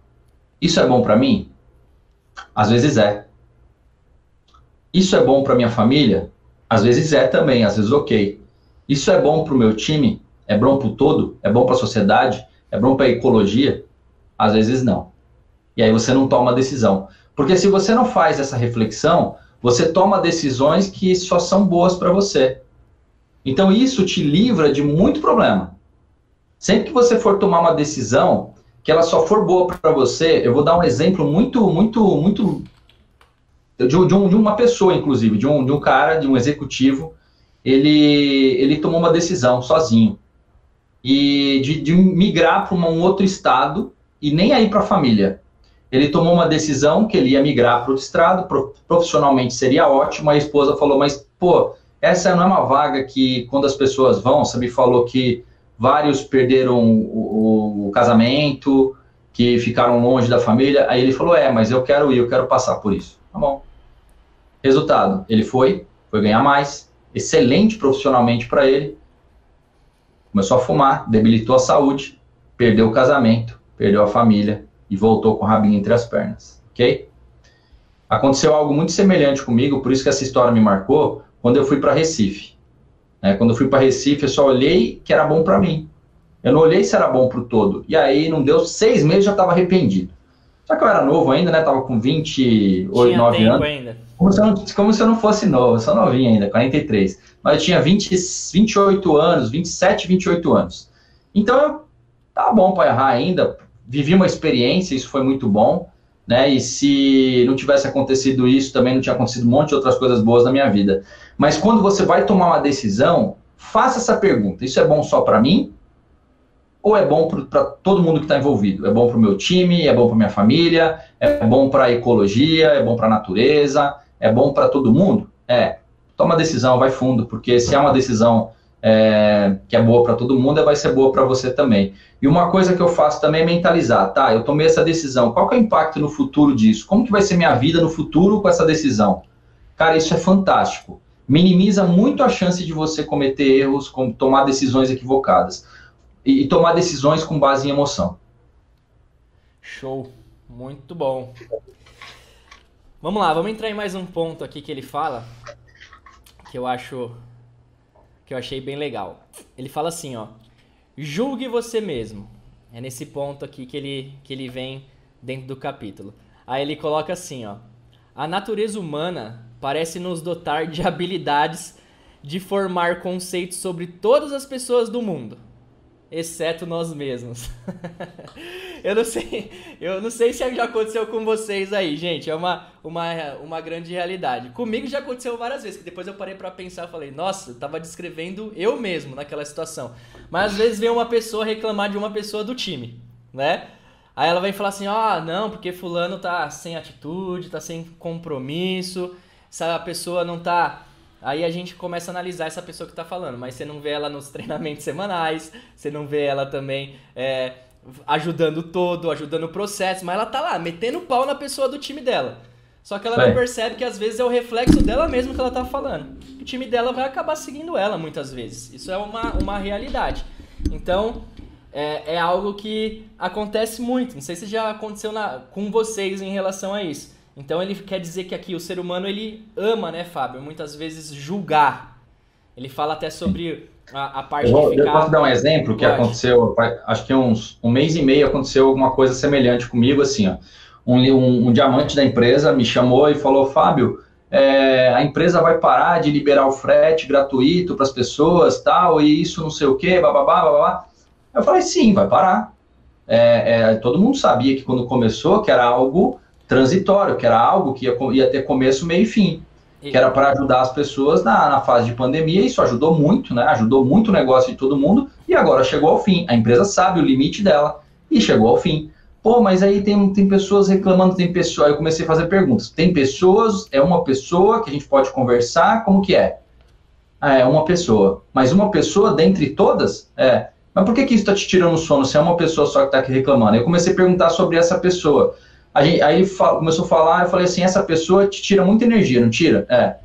isso é bom para mim? Às vezes é. Isso é bom para minha família? Às vezes é também, às vezes ok. Isso é bom para o meu time? É bom para o todo? É bom para a sociedade? É bom para a ecologia? Às vezes não. E aí você não toma decisão. Porque se você não faz essa reflexão, você toma decisões que só são boas para você. Então isso te livra de muito problema. Sempre que você for tomar uma decisão que ela só for boa para você, eu vou dar um exemplo muito, muito, muito de, de, um, de uma pessoa, inclusive, de um, de um cara, de um executivo, ele, ele tomou uma decisão sozinho e de, de migrar para um outro estado e nem aí para a família ele tomou uma decisão que ele ia migrar para o estrado, profissionalmente seria ótimo. A esposa falou, mas pô, essa não é uma vaga que quando as pessoas vão, me falou que vários perderam o, o, casamento, que ficaram longe da família. Aí ele falou, é, mas eu quero ir, eu quero passar por isso. Tá bom. Resultado, ele foi, foi ganhar mais, excelente profissionalmente para ele, começou a fumar, debilitou a saúde, perdeu o casamento, perdeu a família, e voltou com o rabinho entre as pernas, ok? Aconteceu algo muito semelhante comigo, por isso que essa história me marcou, quando eu fui para Recife. Né? Quando eu fui para Recife, eu só olhei que era bom para mim. Eu não olhei se era bom para o todo. E aí, não deu seis meses, já estava arrependido. Só que eu era novo ainda, né? Tava com 28, 9 anos. Ainda. Como se, eu não, como se eu não fosse novo, eu sou novinho ainda, 43. Mas eu tinha 20, 28 anos, 27, 28 anos. Então, tá bom para errar ainda, vivi uma experiência, isso foi muito bom, né? E se não tivesse acontecido isso, também não tinha acontecido um monte de outras coisas boas na minha vida. Mas quando você vai tomar uma decisão, faça essa pergunta: isso é bom só para mim? Ou é bom para todo mundo que está envolvido? É bom para o meu time, é bom para minha família, é bom para a ecologia, é bom para a natureza, é bom para todo mundo? É. Toma decisão, vai fundo, porque se é uma decisão é, que é boa para todo mundo, vai ser boa para você também. E uma coisa que eu faço também é mentalizar, tá? Eu tomei essa decisão, qual que é o impacto no futuro disso? Como que vai ser minha vida no futuro com essa decisão? Cara, isso é fantástico. Minimiza muito a chance de você cometer erros, tomar decisões equivocadas. E, e tomar decisões com base em emoção. Show. Muito bom. Vamos lá, vamos entrar em mais um ponto aqui que ele fala, que eu acho que eu achei bem legal. Ele fala assim, ó: Julgue você mesmo. É nesse ponto aqui que ele que ele vem dentro do capítulo. Aí ele coloca assim, ó: A natureza humana parece nos dotar de habilidades de formar conceitos sobre todas as pessoas do mundo exceto nós mesmos. eu não sei, eu não sei se já aconteceu com vocês aí, gente. É uma, uma, uma grande realidade. Comigo já aconteceu várias vezes, que depois eu parei para pensar, falei, nossa, tava descrevendo eu mesmo naquela situação. Mas às vezes vem uma pessoa reclamar de uma pessoa do time, né? Aí ela vem falar assim: "Ah, não, porque fulano tá sem atitude, tá sem compromisso, essa pessoa não tá Aí a gente começa a analisar essa pessoa que está falando, mas você não vê ela nos treinamentos semanais, você não vê ela também é, ajudando todo, ajudando o processo, mas ela tá lá, metendo pau na pessoa do time dela. Só que ela não percebe que às vezes é o reflexo dela mesma que ela tá falando. O time dela vai acabar seguindo ela muitas vezes. Isso é uma, uma realidade. Então, é, é algo que acontece muito. Não sei se já aconteceu na, com vocês em relação a isso. Então ele quer dizer que aqui o ser humano ele ama, né, Fábio? Muitas vezes julgar. Ele fala até sobre a, a parte eu, de ficar... Eu posso dar um exemplo que Pode. aconteceu, acho que uns um mês e meio aconteceu alguma coisa semelhante comigo, assim, ó. Um, um, um diamante da empresa me chamou e falou, Fábio, é, a empresa vai parar de liberar o frete gratuito para as pessoas, tal, e isso não sei o quê, bababá, babá. Eu falei, sim, vai parar. É, é, todo mundo sabia que quando começou que era algo transitório, que era algo que ia, ia ter começo, meio e fim, que era para ajudar as pessoas na, na fase de pandemia, isso ajudou muito, né? Ajudou muito o negócio de todo mundo, e agora chegou ao fim. A empresa sabe o limite dela e chegou ao fim. Pô, mas aí tem, tem pessoas reclamando, tem pessoas. Aí eu comecei a fazer perguntas. Tem pessoas, é uma pessoa que a gente pode conversar, como que é? Ah, é uma pessoa. Mas uma pessoa dentre todas? É. Mas por que, que isso está te tirando o sono se é uma pessoa só que está aqui reclamando? Eu comecei a perguntar sobre essa pessoa. Gente, aí começou a falar, eu falei assim, essa pessoa te tira muita energia, não tira? É.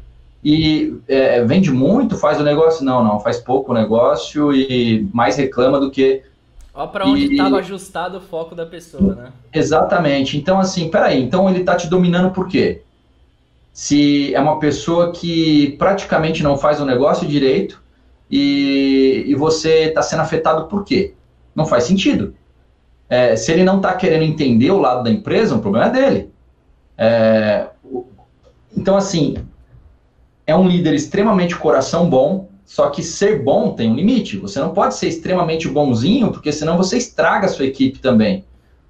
E é, vende muito, faz o negócio? Não, não, faz pouco o negócio e mais reclama do que... Olha para onde estava ajustado o foco da pessoa, né? Exatamente. Então, assim, peraí, então ele está te dominando por quê? Se é uma pessoa que praticamente não faz o negócio direito e, e você está sendo afetado por quê? Não faz sentido. É, se ele não está querendo entender o lado da empresa, o problema é dele. É, então, assim, é um líder extremamente coração bom, só que ser bom tem um limite. Você não pode ser extremamente bonzinho, porque senão você estraga a sua equipe também.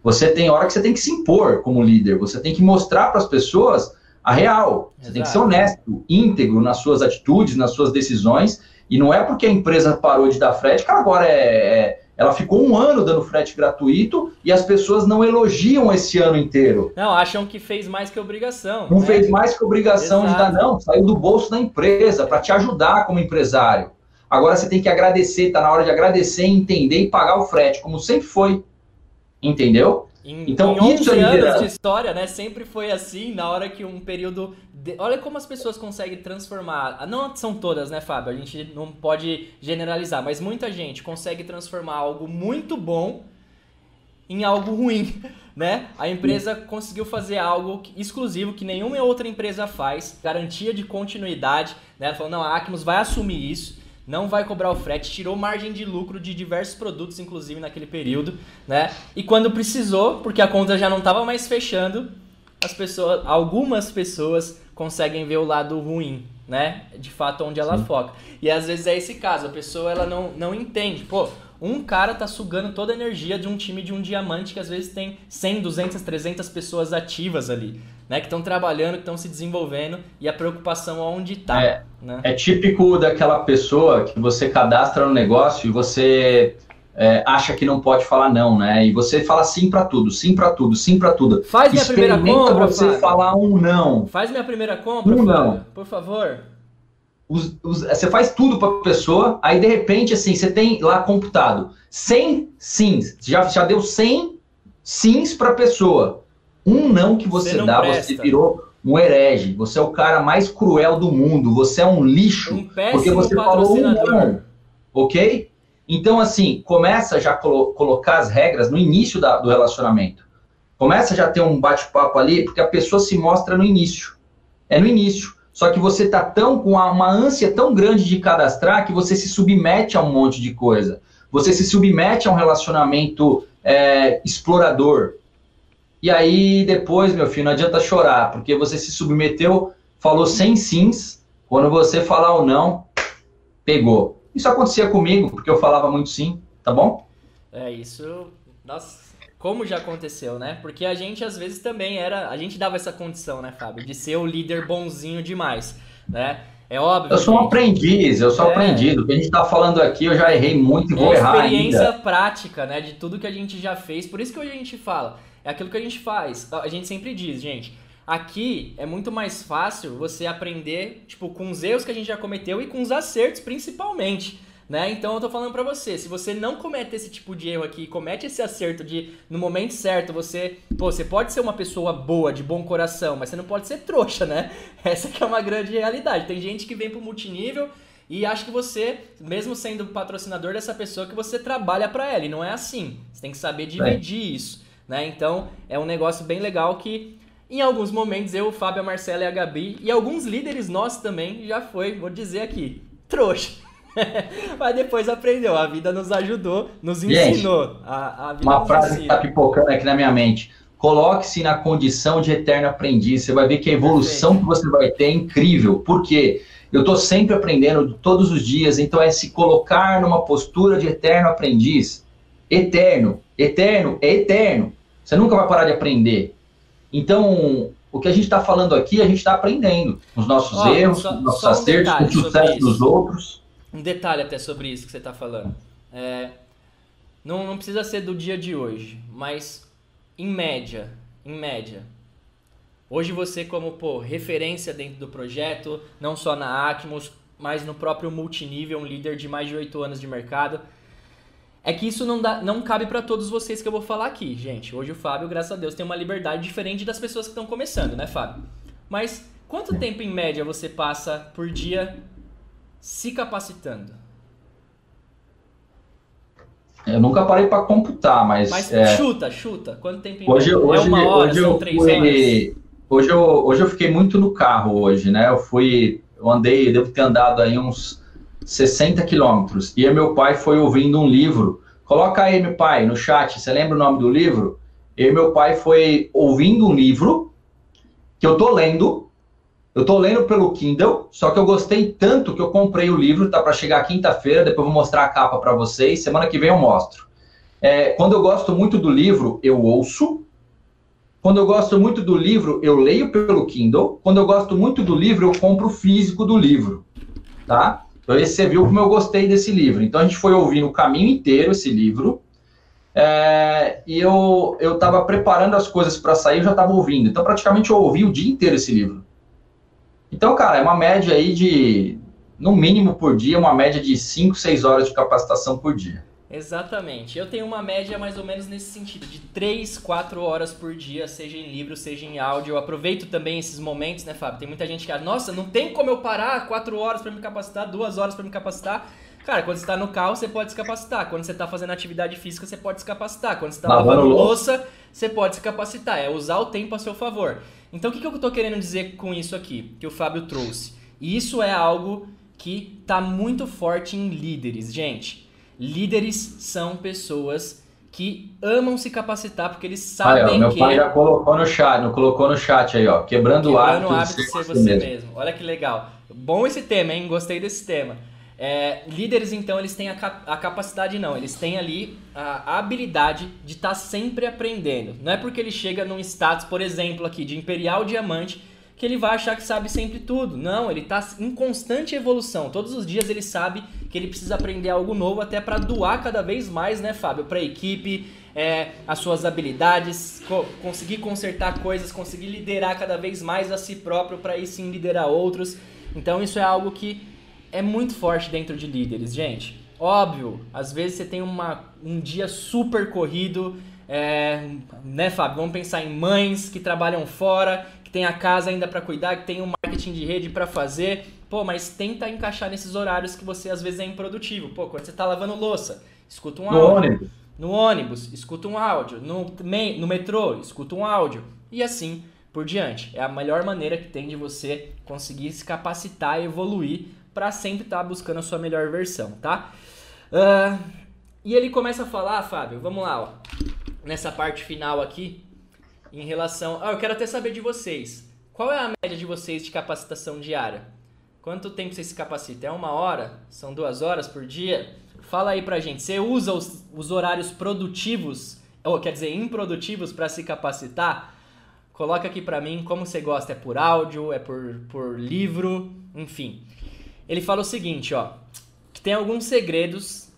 Você tem hora que você tem que se impor como líder, você tem que mostrar para as pessoas a real. Você Exato. tem que ser honesto, íntegro nas suas atitudes, nas suas decisões. E não é porque a empresa parou de dar frete que agora é, é ela ficou um ano dando frete gratuito e as pessoas não elogiam esse ano inteiro. Não, acham que fez mais que obrigação. Não né? fez mais que obrigação Exato. de dar, não. Saiu do bolso da empresa para te ajudar como empresário. Agora você tem que agradecer, tá na hora de agradecer, entender e pagar o frete, como sempre foi. Entendeu? Em, então, em 11 é anos de história, né, sempre foi assim, na hora que um período... De... Olha como as pessoas conseguem transformar... Não são todas, né, Fábio? A gente não pode generalizar, mas muita gente consegue transformar algo muito bom em algo ruim, né? A empresa conseguiu fazer algo exclusivo que nenhuma outra empresa faz, garantia de continuidade, né? Ela falou, não, a Acmos vai assumir isso, não vai cobrar o frete, tirou margem de lucro de diversos produtos, inclusive naquele período, né? E quando precisou, porque a conta já não estava mais fechando, as pessoas, algumas pessoas conseguem ver o lado ruim, né? De fato, onde ela Sim. foca. E às vezes é esse caso, a pessoa ela não, não entende, pô, um cara tá sugando toda a energia de um time de um diamante que às vezes tem 100, 200, 300 pessoas ativas ali né, que estão trabalhando, que estão se desenvolvendo e a preocupação onde está. É, né? é típico daquela pessoa que você cadastra no negócio e você é, acha que não pode falar não, né? E você fala sim para tudo, sim para tudo, sim para tudo. Faz minha primeira compra, você Fábio. falar um não. Faz minha primeira compra, um não. por favor. Os, os, você faz tudo para a pessoa, aí de repente assim, você tem lá computado 100 sims, já, já deu 100 sims para a pessoa. Um não que você, você dá, presta. você virou um herege. Você é o cara mais cruel do mundo. Você é um lixo. Um porque você falou um não. Ok? Então, assim, começa já a colo colocar as regras no início da, do relacionamento. Começa já a ter um bate-papo ali, porque a pessoa se mostra no início. É no início. Só que você tá tão com uma ânsia tão grande de cadastrar que você se submete a um monte de coisa. Você se submete a um relacionamento é, explorador. E aí depois, meu filho, não adianta chorar, porque você se submeteu, falou sem sims. Quando você falar ou não, pegou. Isso acontecia comigo, porque eu falava muito sim, tá bom? É, isso. Nossa, como já aconteceu, né? Porque a gente às vezes também era, a gente dava essa condição, né, Fábio, de ser o líder bonzinho demais, né? É óbvio. Eu sou um aprendiz, eu sou é... aprendido. O que a gente tá falando aqui, eu já errei muito e vou é errar experiência prática, né, de tudo que a gente já fez. Por isso que hoje a gente fala, é aquilo que a gente faz. A gente sempre diz, gente, aqui é muito mais fácil você aprender, tipo, com os erros que a gente já cometeu e com os acertos, principalmente. Né? Então eu tô falando para você, se você não comete esse tipo de erro aqui, comete esse acerto de no momento certo você, pô, você pode ser uma pessoa boa, de bom coração, mas você não pode ser trouxa, né? Essa que é uma grande realidade. Tem gente que vem pro multinível e acha que você, mesmo sendo patrocinador dessa pessoa, que você trabalha para ela, e não é assim. Você tem que saber dividir é. isso, né? Então, é um negócio bem legal que em alguns momentos eu, o Fábio, a Marcela e a Gabi e alguns líderes nossos também já foi, vou dizer aqui, trouxa. Mas depois aprendeu, a vida nos ajudou, nos ensinou. Gente, a, a uma frase ensina. que está pipocando aqui na minha mente. Coloque-se na condição de eterno aprendiz. Você vai ver que a evolução Perfeito. que você vai ter é incrível. Por quê? Eu estou sempre aprendendo todos os dias, então é se colocar numa postura de eterno aprendiz. Eterno. Eterno é eterno. Você nunca vai parar de aprender. Então, o que a gente está falando aqui, a gente está aprendendo. Os nossos erros, só, os nossos acertos, um o sucesso dos outros um detalhe até sobre isso que você está falando. É, não, não precisa ser do dia de hoje, mas em média, em média, hoje você como pô, referência dentro do projeto, não só na Acmos, mas no próprio multinível, um líder de mais de oito anos de mercado, é que isso não, dá, não cabe para todos vocês que eu vou falar aqui, gente. Hoje o Fábio, graças a Deus, tem uma liberdade diferente das pessoas que estão começando, né, Fábio? Mas quanto tempo em média você passa por dia se capacitando? Eu nunca parei para computar, mas. Mas é... chuta, chuta. Quanto tempo hoje, é hoje, é uma hora, hoje são três fui, horas? Hoje eu, hoje eu fiquei muito no carro hoje, né? Eu fui. Eu andei, devo ter andado aí uns 60 quilômetros. E meu pai foi ouvindo um livro. Coloca aí, meu pai, no chat. Você lembra o nome do livro? E meu pai foi ouvindo um livro que eu tô lendo eu estou lendo pelo Kindle, só que eu gostei tanto que eu comprei o livro, tá para chegar quinta-feira, depois eu vou mostrar a capa para vocês, semana que vem eu mostro. É, quando eu gosto muito do livro, eu ouço. Quando eu gosto muito do livro, eu leio pelo Kindle. Quando eu gosto muito do livro, eu compro o físico do livro, tá? Então esse você viu como eu gostei desse livro. Então a gente foi ouvindo o caminho inteiro esse livro. É, e eu eu estava preparando as coisas para sair, eu já estava ouvindo. Então praticamente eu ouvi o dia inteiro esse livro. Então, cara, é uma média aí de, no mínimo por dia, uma média de 5, 6 horas de capacitação por dia. Exatamente. Eu tenho uma média mais ou menos nesse sentido, de 3, 4 horas por dia, seja em livro, seja em áudio. Eu aproveito também esses momentos, né, Fábio? Tem muita gente que, nossa, não tem como eu parar 4 horas para me capacitar, 2 horas para me capacitar. Cara, quando você está no carro, você pode se capacitar. Quando você está fazendo atividade física, você pode se capacitar. Quando você está lavando louça, você pode se capacitar. É usar o tempo a seu favor. Então, o que, que eu estou querendo dizer com isso aqui, que o Fábio trouxe? E isso é algo que está muito forte em líderes, gente. Líderes são pessoas que amam se capacitar porque eles sabem Olha, meu que... pai já colocou no chat, não colocou no chat aí, ó, quebrando, quebrando o hábito, hábito de ser, você mesmo. mesmo. Olha que legal. Bom esse tema, hein? Gostei desse tema. É, líderes, então, eles têm a, cap a, capacidade, não, eles têm ali a, a habilidade de estar tá sempre aprendendo. Não é porque ele chega num status, por exemplo, aqui de Imperial Diamante, que ele vai achar que sabe sempre tudo. Não, ele está em constante evolução. Todos os dias ele sabe que ele precisa aprender algo novo, até para doar cada vez mais, né, Fábio, para a equipe, é, as suas habilidades, co conseguir consertar coisas, conseguir liderar cada vez mais a si próprio, para aí sim liderar outros. Então, isso é algo que é muito forte dentro de líderes, gente. Óbvio, às vezes você tem uma, um dia super corrido, é, né, Fábio? Vamos pensar em mães que trabalham fora, tem a casa ainda para cuidar, que tem um marketing de rede para fazer. Pô, mas tenta encaixar nesses horários que você às vezes é improdutivo. Pô, quando você tá lavando louça, escuta um áudio. No ônibus, escuta um áudio. No, no metrô, escuta um áudio. E assim por diante. É a melhor maneira que tem de você conseguir se capacitar e evoluir para sempre estar tá buscando a sua melhor versão, tá? Uh, e ele começa a falar, Fábio, vamos lá, ó, nessa parte final aqui, em relação. Ah, eu quero até saber de vocês. Qual é a média de vocês de capacitação diária? Quanto tempo vocês se capacitam? É uma hora? São duas horas por dia? Fala aí pra gente. Você usa os, os horários produtivos, ou quer dizer, improdutivos, para se capacitar? Coloca aqui pra mim como você gosta. É por áudio, é por, por livro, enfim. Ele fala o seguinte, ó, que tem alguns segredos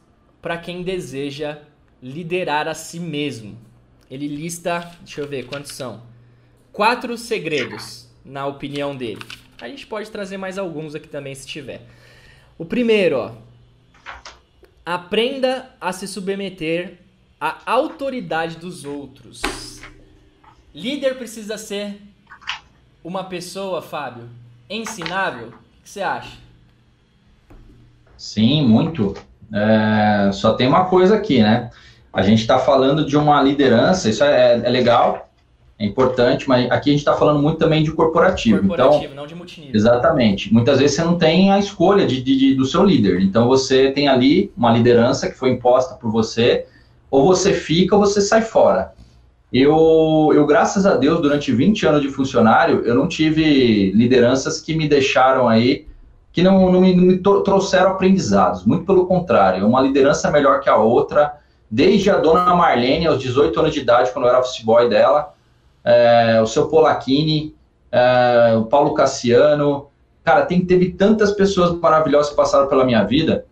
para quem deseja liderar a si mesmo. Ele lista, deixa eu ver quantos são. Quatro segredos, na opinião dele. A gente pode trazer mais alguns aqui também se tiver. O primeiro, ó. Aprenda a se submeter à autoridade dos outros. Líder precisa ser uma pessoa, Fábio, ensinável? O que você acha? Sim, muito. É, só tem uma coisa aqui, né? A gente está falando de uma liderança, isso é, é, legal, é importante, mas aqui a gente está falando muito também de corporativo. Corporativo, então, não de multinível. Exatamente. Muitas vezes você não tem a escolha de, de, de, do seu líder. Então você tem ali uma liderança que foi imposta por você, ou você fica ou você sai fora. Eu, eu, graças a Deus, durante 20 anos de funcionário, eu não tive lideranças que me deixaram aí que não, não me, não me trouxeram aprendizados, muito pelo contrário, uma liderança melhor que a outra, desde a dona Marlene, aos 18 anos de idade, quando eu era office boy dela, é, o seu Polacchini, é, o Paulo Cassiano, cara, tem, teve tantas pessoas maravilhosas que passaram pela minha vida,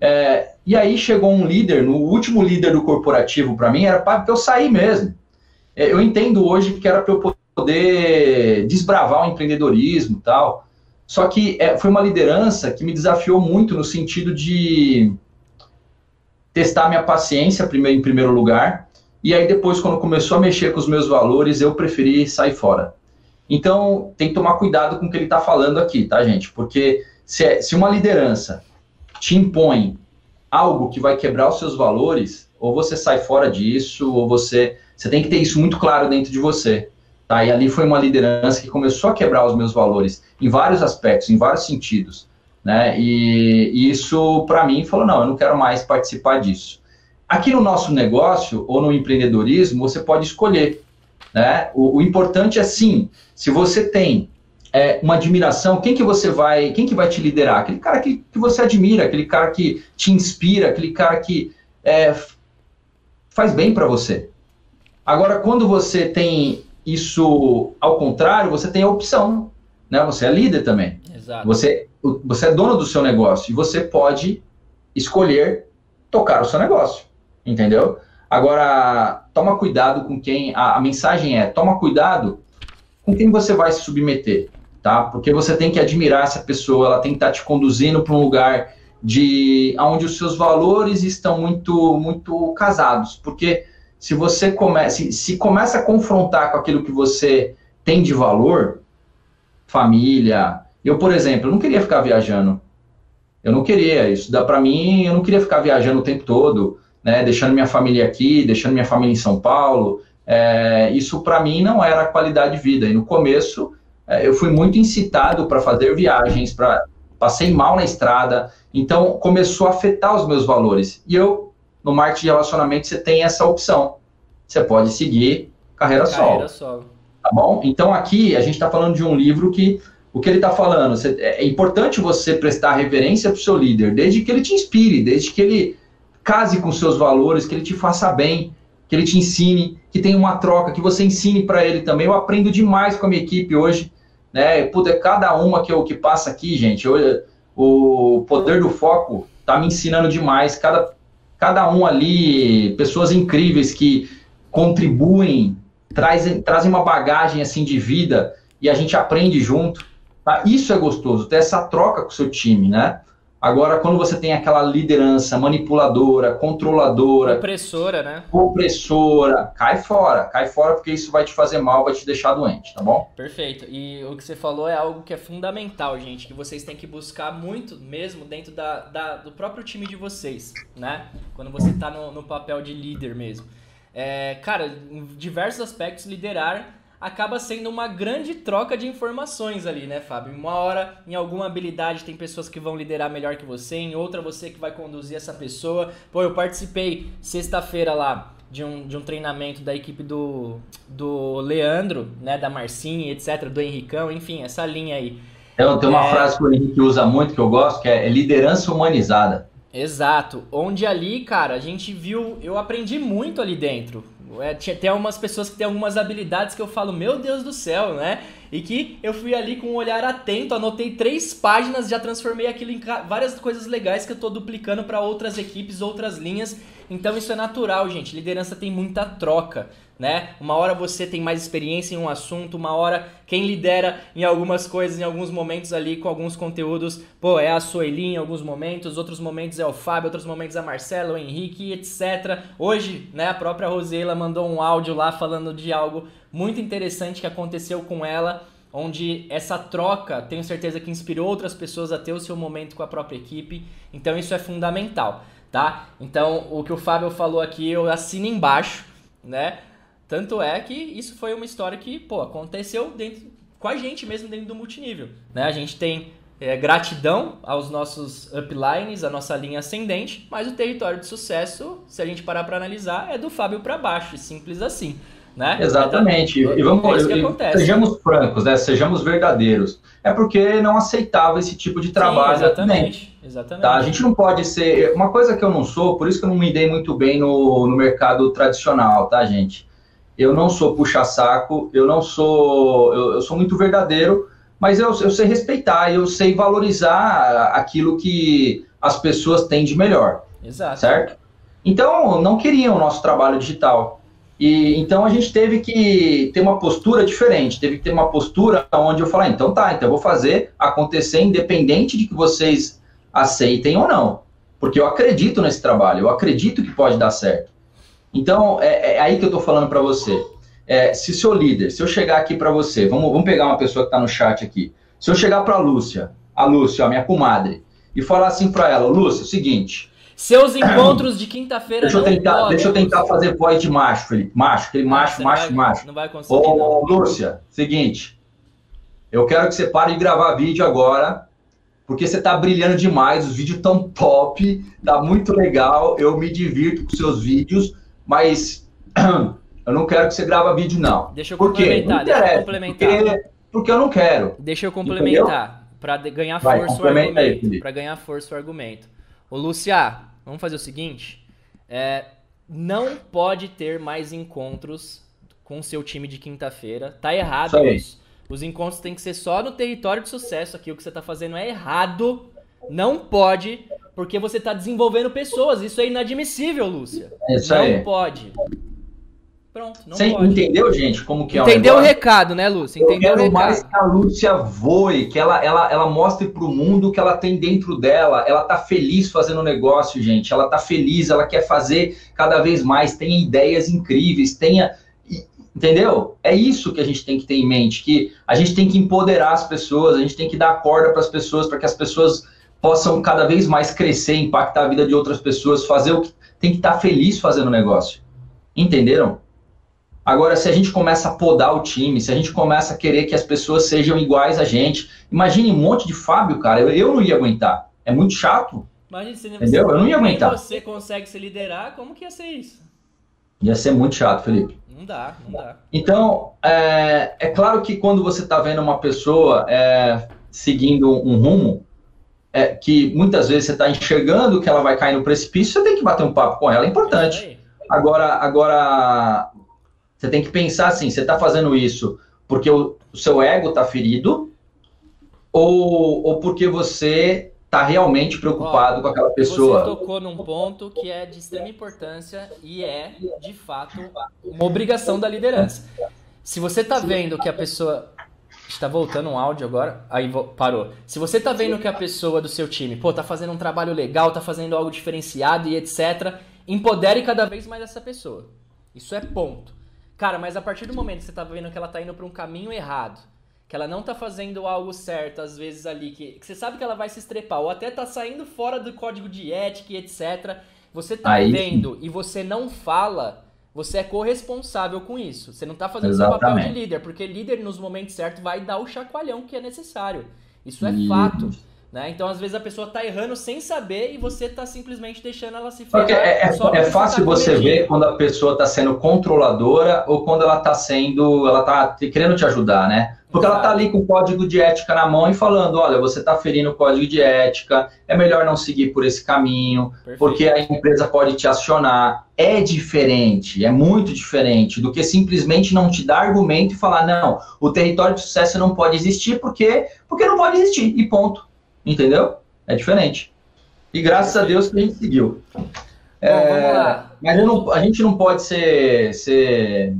é, e aí chegou um líder, no último líder do corporativo para mim, era para eu sair mesmo. Eu entendo hoje que era para eu poder desbravar o empreendedorismo tal, só que foi uma liderança que me desafiou muito no sentido de testar minha paciência em primeiro lugar, e aí depois, quando começou a mexer com os meus valores, eu preferi sair fora. Então, tem que tomar cuidado com o que ele está falando aqui, tá, gente? Porque se, é, se uma liderança te impõe algo que vai quebrar os seus valores, ou você sai fora disso, ou você. Você tem que ter isso muito claro dentro de você. Tá? E ali foi uma liderança que começou a quebrar os meus valores em vários aspectos, em vários sentidos. Né? E, isso, para mim, falou: não, eu não quero mais participar disso. Aqui no nosso negócio ou no empreendedorismo, você pode escolher. Né? O, o importante é sim, se você tem é, uma admiração, quem que você vai, quem que vai te liderar? Aquele cara que, que você admira, aquele cara que te inspira, aquele cara que é, faz bem para você. Agora, quando você tem isso, ao contrário, você tem a opção, né? Você é líder também. Exato. Você, você é dono do seu negócio e você pode escolher tocar o seu negócio, entendeu? Agora, toma cuidado com quem. A, a mensagem é: toma cuidado com quem você vai se submeter, tá? Porque você tem que admirar essa pessoa, ela tem que estar tá te conduzindo para um lugar de onde os seus valores estão muito muito casados, porque se você começa, se, se começa a confrontar com aquilo que você tem de valor, família. Eu, por exemplo, não queria ficar viajando. Eu não queria isso. Dá para mim, eu não queria ficar viajando o tempo todo, né? Deixando minha família aqui, deixando minha família em São Paulo. É, isso para mim não era qualidade de vida. E no começo é, eu fui muito incitado para fazer viagens, para passei mal na estrada. Então começou a afetar os meus valores. E eu no marketing de relacionamento você tem essa opção. Você pode seguir carreira, carreira solo. solo. Tá bom? Então aqui a gente está falando de um livro que o que ele está falando, você, é, é importante você prestar reverência para o seu líder, desde que ele te inspire, desde que ele case com seus valores, que ele te faça bem, que ele te ensine, que tenha uma troca, que você ensine para ele também. Eu aprendo demais com a minha equipe hoje, né? Puta, cada uma que eu que passa aqui, gente, eu, o poder do foco tá me ensinando demais. Cada cada um ali, pessoas incríveis que contribuem, trazem, trazem uma bagagem assim de vida e a gente aprende junto. Tá? Isso é gostoso, ter essa troca com o seu time, né? Agora, quando você tem aquela liderança manipuladora, controladora, opressora, né? Opressora, cai fora, cai fora porque isso vai te fazer mal, vai te deixar doente, tá bom? Perfeito. E o que você falou é algo que é fundamental, gente, que vocês têm que buscar muito mesmo dentro da, da do próprio time de vocês, né? Quando você está no, no papel de líder mesmo. É, cara, em diversos aspectos, liderar acaba sendo uma grande troca de informações ali, né, Fábio? Uma hora, em alguma habilidade, tem pessoas que vão liderar melhor que você, em outra, você que vai conduzir essa pessoa. Pô, eu participei sexta-feira lá de um, de um treinamento da equipe do, do Leandro, né, da Marcinha, etc., do Henricão, enfim, essa linha aí. Eu, tem uma é... frase que o Henrique usa muito, que eu gosto, que é liderança humanizada. Exato. Onde ali, cara, a gente viu, eu aprendi muito ali dentro. É, tem algumas pessoas que têm algumas habilidades que eu falo, meu Deus do céu, né? E que eu fui ali com um olhar atento, anotei três páginas, já transformei aquilo em várias coisas legais que eu tô duplicando para outras equipes, outras linhas. Então isso é natural, gente. Liderança tem muita troca né? Uma hora você tem mais experiência em um assunto, uma hora quem lidera em algumas coisas, em alguns momentos ali com alguns conteúdos, pô, é a Sueli em alguns momentos, outros momentos é o Fábio, outros momentos é a Marcela, o Henrique, etc. Hoje, né, a própria Rosela mandou um áudio lá falando de algo muito interessante que aconteceu com ela, onde essa troca, tenho certeza que inspirou outras pessoas a ter o seu momento com a própria equipe. Então isso é fundamental, tá? Então, o que o Fábio falou aqui, eu assino embaixo, né? Tanto é que isso foi uma história que, pô, aconteceu dentro, com a gente mesmo dentro do multinível. Né? A gente tem é, gratidão aos nossos uplines, a nossa linha ascendente, mas o território de sucesso, se a gente parar para analisar, é do Fábio para baixo, simples assim. Né? Exatamente. Então, e vamos, é sejamos francos, né? sejamos verdadeiros. É porque não aceitava esse tipo de trabalho. Sim, exatamente. exatamente. Tá? A gente não pode ser. Uma coisa que eu não sou, por isso que eu não me dei muito bem no, no mercado tradicional, tá, gente? Eu não sou puxa-saco, eu não sou. Eu, eu, sou muito verdadeiro, mas eu, eu sei respeitar, eu sei valorizar aquilo que as pessoas têm de melhor. Exato. Certo? Então, não queriam o nosso trabalho digital. E então a gente teve que ter uma postura diferente, teve que ter uma postura onde eu falei, então tá, então eu vou fazer acontecer independente de que vocês aceitem ou não. Porque eu acredito nesse trabalho, eu acredito que pode dar certo. Então, é, é aí que eu estou falando para você. É, se seu líder, se eu chegar aqui para você, vamos, vamos pegar uma pessoa que está no chat aqui. Se eu chegar para a Lúcia, a Lúcia, a minha comadre, e falar assim para ela, Lúcia, é o seguinte. Seus encontros de quinta-feira. Deixa eu tentar, deixa eu tentar fazer voz de macho, Felipe. Macho, aquele macho, macho, vai, macho. Não vai conseguir. Ô, não. Lúcia, seguinte. Eu quero que você pare de gravar vídeo agora, porque você tá brilhando demais, os vídeos tão top, tá muito legal, eu me divirto com seus vídeos mas eu não quero que você grava vídeo, não. Deixa eu complementar, deixa eu complementar. Porque, porque, eu não quero. Deixa eu complementar, para ganhar Vai, força o argumento. Para ganhar força o argumento. Ô, Lucia, vamos fazer o seguinte. É, não pode ter mais encontros com seu time de quinta-feira. Tá errado isso. Os encontros têm que ser só no território de sucesso aqui. O que você tá fazendo é errado. Não pode porque você está desenvolvendo pessoas. Isso é inadmissível, Lúcia. É isso não aí. pode. Pronto, não Você pode. entendeu, gente, como que é Entendeu o, o recado, né, Lúcia? Entendeu Eu quero mais que a Lúcia voe, que ela, ela, ela mostre para o mundo o que ela tem dentro dela. Ela tá feliz fazendo negócio, gente. Ela tá feliz, ela quer fazer cada vez mais, tenha ideias incríveis, tenha... Entendeu? É isso que a gente tem que ter em mente, que a gente tem que empoderar as pessoas, a gente tem que dar corda para as pessoas, para que as pessoas possam cada vez mais crescer, impactar a vida de outras pessoas, fazer o que tem que estar feliz fazendo o negócio. Entenderam? Agora, se a gente começa a podar o time, se a gente começa a querer que as pessoas sejam iguais a gente, imagine um monte de Fábio, cara, eu, eu não ia aguentar. É muito chato. Imagina se Entendeu? Eu não ia aguentar. você consegue se liderar, como que ia ser isso? Ia ser muito chato, Felipe. Não dá, não dá. Então, é, é claro que quando você está vendo uma pessoa é, seguindo um rumo, é, que muitas vezes você está enxergando que ela vai cair no precipício, você tem que bater um papo com ela, é importante. Agora, agora você tem que pensar assim, você está fazendo isso porque o, o seu ego está ferido ou, ou porque você está realmente preocupado Ó, com aquela pessoa. Você tocou num ponto que é de extrema importância e é, de fato, uma obrigação da liderança. Se você está vendo que a pessoa Está voltando um áudio agora. Aí parou. Se você tá vendo que a pessoa do seu time, pô, tá fazendo um trabalho legal, tá fazendo algo diferenciado e etc, empodere cada vez mais essa pessoa. Isso é ponto. Cara, mas a partir do momento que você tá vendo que ela tá indo para um caminho errado, que ela não tá fazendo algo certo, às vezes ali, que, que, você sabe que ela vai se estrepar, ou até tá saindo fora do código de ética e etc. Você tá Aí, vendo e você não fala, você é corresponsável com isso. Você não está fazendo Exatamente. seu papel de líder, porque líder nos momentos certos vai dar o chacoalhão que é necessário. Isso é isso. fato. Né? Então, às vezes, a pessoa está errando sem saber e você está simplesmente deixando ela se ferrar. É, é, é fácil tá você ver quando a pessoa está sendo controladora ou quando ela está sendo. ela está querendo te ajudar, né? Porque ela está ali com o código de ética na mão e falando: olha, você está ferindo o código de ética, é melhor não seguir por esse caminho, Perfeito. porque a empresa pode te acionar. É diferente, é muito diferente do que simplesmente não te dar argumento e falar: não, o território de sucesso não pode existir porque, porque não pode existir, e ponto. Entendeu? É diferente. E graças a Deus que a gente seguiu. Bom, é, mas não, a gente não pode ser, ser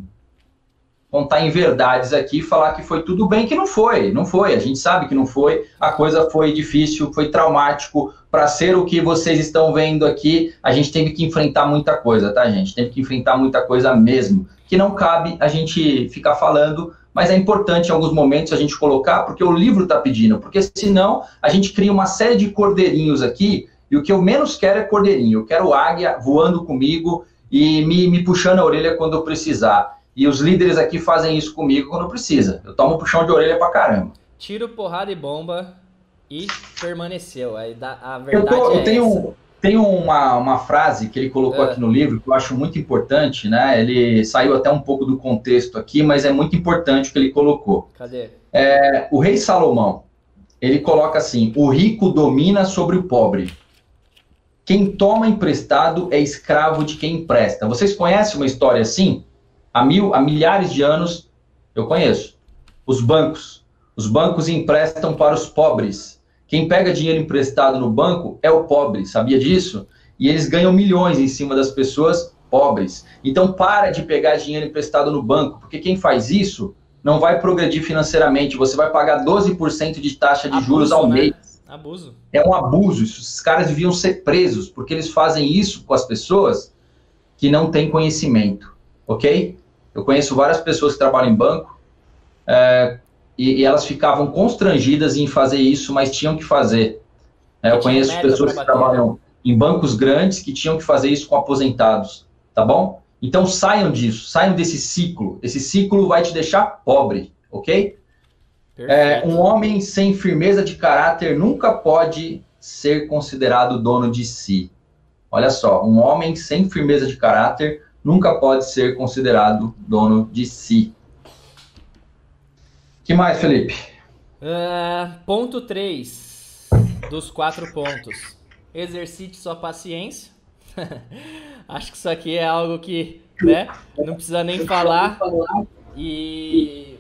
contar em verdades aqui e falar que foi tudo bem, que não foi, não foi. A gente sabe que não foi. A coisa foi difícil, foi traumático. Para ser o que vocês estão vendo aqui, a gente teve que enfrentar muita coisa, tá, gente? Teve que enfrentar muita coisa mesmo. Que não cabe a gente ficar falando, mas é importante em alguns momentos a gente colocar, porque o livro está pedindo. Porque senão a gente cria uma série de cordeirinhos aqui, e o que eu menos quero é cordeirinho. Eu quero águia voando comigo e me, me puxando a orelha quando eu precisar. E os líderes aqui fazem isso comigo quando precisa. Eu tomo puxão de orelha pra caramba. Tiro, porrada e bomba e permaneceu. Aí a verdade eu, tô, eu é tenho, tenho uma, uma frase que ele colocou aqui no livro que eu acho muito importante, né? Ele saiu até um pouco do contexto aqui, mas é muito importante o que ele colocou. Cadê? É, o rei Salomão, ele coloca assim: o rico domina sobre o pobre. Quem toma emprestado é escravo de quem empresta. Vocês conhecem uma história assim? há, mil, há milhares de anos, eu conheço. Os bancos. Os bancos emprestam para os pobres. Quem pega dinheiro emprestado no banco é o pobre, sabia disso? E eles ganham milhões em cima das pessoas pobres. Então para de pegar dinheiro emprestado no banco, porque quem faz isso não vai progredir financeiramente. Você vai pagar 12% de taxa de abuso, juros ao né? mês. Abuso. É um abuso. Esses caras deviam ser presos, porque eles fazem isso com as pessoas que não têm conhecimento, ok? Eu conheço várias pessoas que trabalham em banco é, e, e, elas ficavam constrangidas em fazer isso, mas tinham que fazer. É, eu conheço pessoas que trabalham em bancos grandes que tinham que fazer isso com aposentados, tá bom? Então saiam disso, saiam desse ciclo. Esse ciclo vai te deixar pobre, ok? É, um homem sem firmeza de caráter nunca pode ser considerado dono de si. Olha só, um homem sem firmeza de caráter nunca pode ser considerado dono de si. Que mais, Felipe? Uh, ponto 3 dos quatro pontos. Exercite sua paciência. Acho que isso aqui é algo que né, não precisa nem falar. E,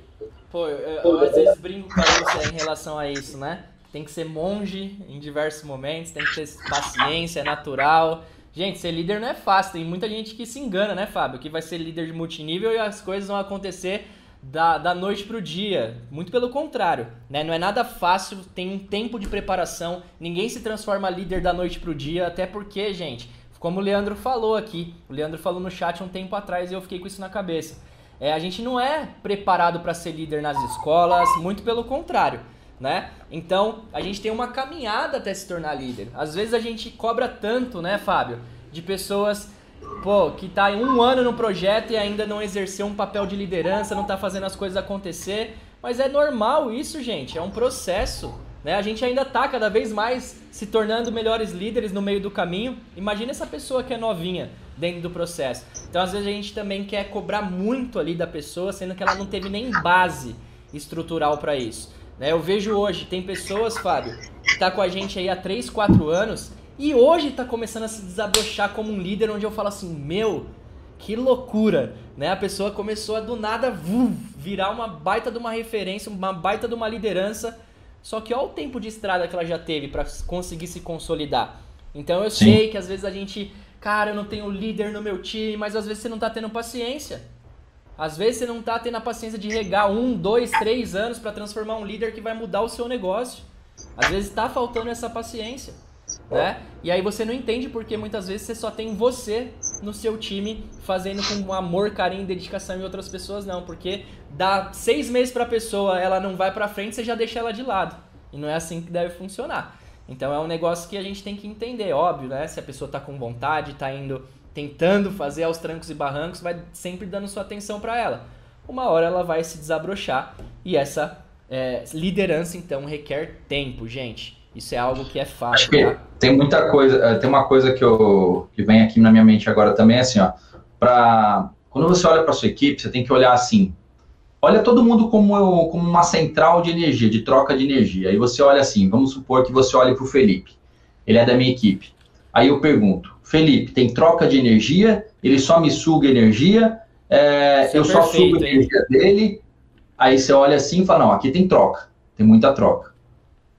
pô, eu, eu às vezes brinco com Lúcia em relação a isso, né? Tem que ser monge em diversos momentos, tem que ter paciência, é natural Gente, ser líder não é fácil. Tem muita gente que se engana, né, Fábio? Que vai ser líder de multinível e as coisas vão acontecer da, da noite pro dia. Muito pelo contrário, né? Não é nada fácil, tem um tempo de preparação. Ninguém se transforma líder da noite pro dia, até porque, gente, como o Leandro falou aqui, o Leandro falou no chat um tempo atrás e eu fiquei com isso na cabeça. É, a gente não é preparado para ser líder nas escolas, muito pelo contrário né? Então, a gente tem uma caminhada até se tornar líder. Às vezes a gente cobra tanto, né, Fábio, de pessoas, pô, que tá em um ano no projeto e ainda não exerceu um papel de liderança, não tá fazendo as coisas acontecer. Mas é normal isso, gente, é um processo. Né? A gente ainda tá cada vez mais se tornando melhores líderes no meio do caminho. Imagina essa pessoa que é novinha dentro do processo. Então, às vezes, a gente também quer cobrar muito ali da pessoa, sendo que ela não teve nem base estrutural para isso. Né? Eu vejo hoje, tem pessoas, Fábio, que tá com a gente aí há 3, 4 anos e hoje tá começando a se desabrochar como um líder onde eu falo assim, meu, que loucura, né? A pessoa começou a do nada virar uma baita de uma referência, uma baita de uma liderança. Só que olha o tempo de estrada que ela já teve para conseguir se consolidar. Então eu Sim. sei que às vezes a gente, cara, eu não tenho líder no meu time, mas às vezes você não tá tendo paciência. Às vezes você não tá tendo a paciência de regar um, dois, três anos para transformar um líder que vai mudar o seu negócio. Às vezes está faltando essa paciência, né? E aí você não entende porque muitas vezes você só tem você no seu time fazendo com amor, carinho dedicação e outras pessoas não, porque dá seis meses para a pessoa, ela não vai para frente, você já deixa ela de lado. E não é assim que deve funcionar. Então é um negócio que a gente tem que entender, óbvio, né? Se a pessoa está com vontade, está indo tentando fazer aos trancos e barrancos, vai sempre dando sua atenção para ela. Uma hora ela vai se desabrochar e essa é, liderança então requer tempo, gente. Isso é algo que é fácil. Tá? tem muita coisa, é, tem uma coisa que, eu, que vem aqui na minha mente agora também, assim, ó, para quando você olha para sua equipe, você tem que olhar assim. Olha todo mundo como, como uma central de energia, de troca de energia. Aí você olha assim, vamos supor que você olhe para o Felipe. Ele é da minha equipe. Aí eu pergunto, Felipe, tem troca de energia? Ele só me suga energia? É, eu é só sugo a energia dele? Aí você olha assim e fala, não, aqui tem troca, tem muita troca.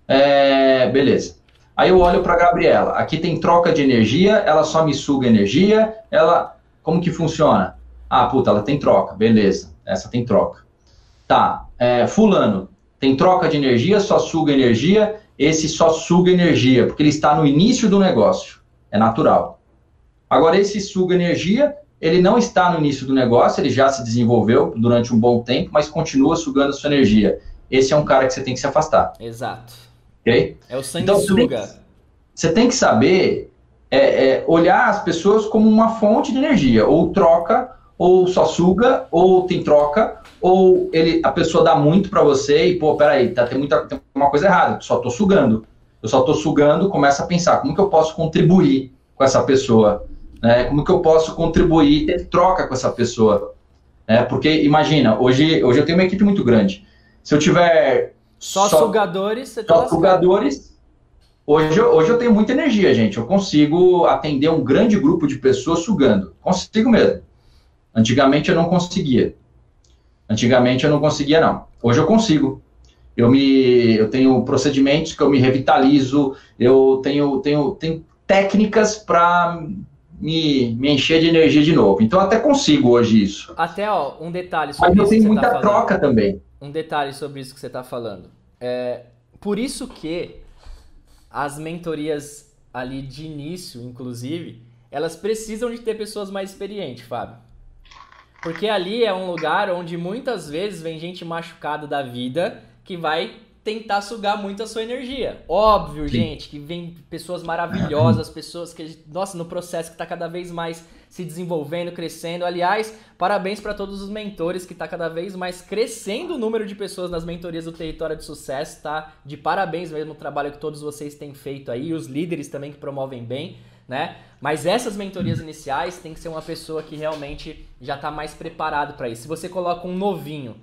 É, beleza. Aí eu olho para Gabriela, aqui tem troca de energia, ela só me suga energia, ela, como que funciona? Ah, puta, ela tem troca, beleza, essa tem troca. Tá, é, fulano, tem troca de energia, só suga energia, esse só suga energia, porque ele está no início do negócio, é natural. Agora, esse suga energia, ele não está no início do negócio, ele já se desenvolveu durante um bom tempo, mas continua sugando sua energia. Esse é um cara que você tem que se afastar. Exato. É o sanguessuga. Então, você, você tem que saber é, é, olhar as pessoas como uma fonte de energia, ou troca, ou só suga, ou tem troca, ou ele, a pessoa dá muito para você e, pô, peraí, tá, tem, muita, tem uma coisa errada, só tô sugando. Eu só tô sugando, começa a pensar, como que eu posso contribuir com essa pessoa? Né? Como que eu posso contribuir, ter troca com essa pessoa? Né? Porque imagina, hoje, hoje eu tenho uma equipe muito grande. Se eu tiver só, só sugadores, você tá só sugadores, hoje, hoje eu tenho muita energia, gente. Eu consigo atender um grande grupo de pessoas sugando. Consigo mesmo. Antigamente eu não conseguia. Antigamente eu não conseguia, não. Hoje eu consigo. Eu, me, eu tenho procedimentos que eu me revitalizo, eu tenho, tenho, tenho técnicas para me, me encher de energia de novo. Então, até consigo hoje isso. Até, ó, um detalhe Mas eu tenho muita tá troca também. Um detalhe sobre isso que você está falando. É, por isso que as mentorias ali de início, inclusive, elas precisam de ter pessoas mais experientes, Fábio. Porque ali é um lugar onde muitas vezes vem gente machucada da vida que vai tentar sugar muito a sua energia. Óbvio, Sim. gente, que vem pessoas maravilhosas, pessoas que, nossa, no processo que está cada vez mais se desenvolvendo, crescendo. Aliás, parabéns para todos os mentores que está cada vez mais crescendo o número de pessoas nas mentorias do Território de Sucesso, tá? De parabéns mesmo o trabalho que todos vocês têm feito aí, os líderes também que promovem bem, né? Mas essas mentorias iniciais tem que ser uma pessoa que realmente já está mais preparado para isso. Se você coloca um novinho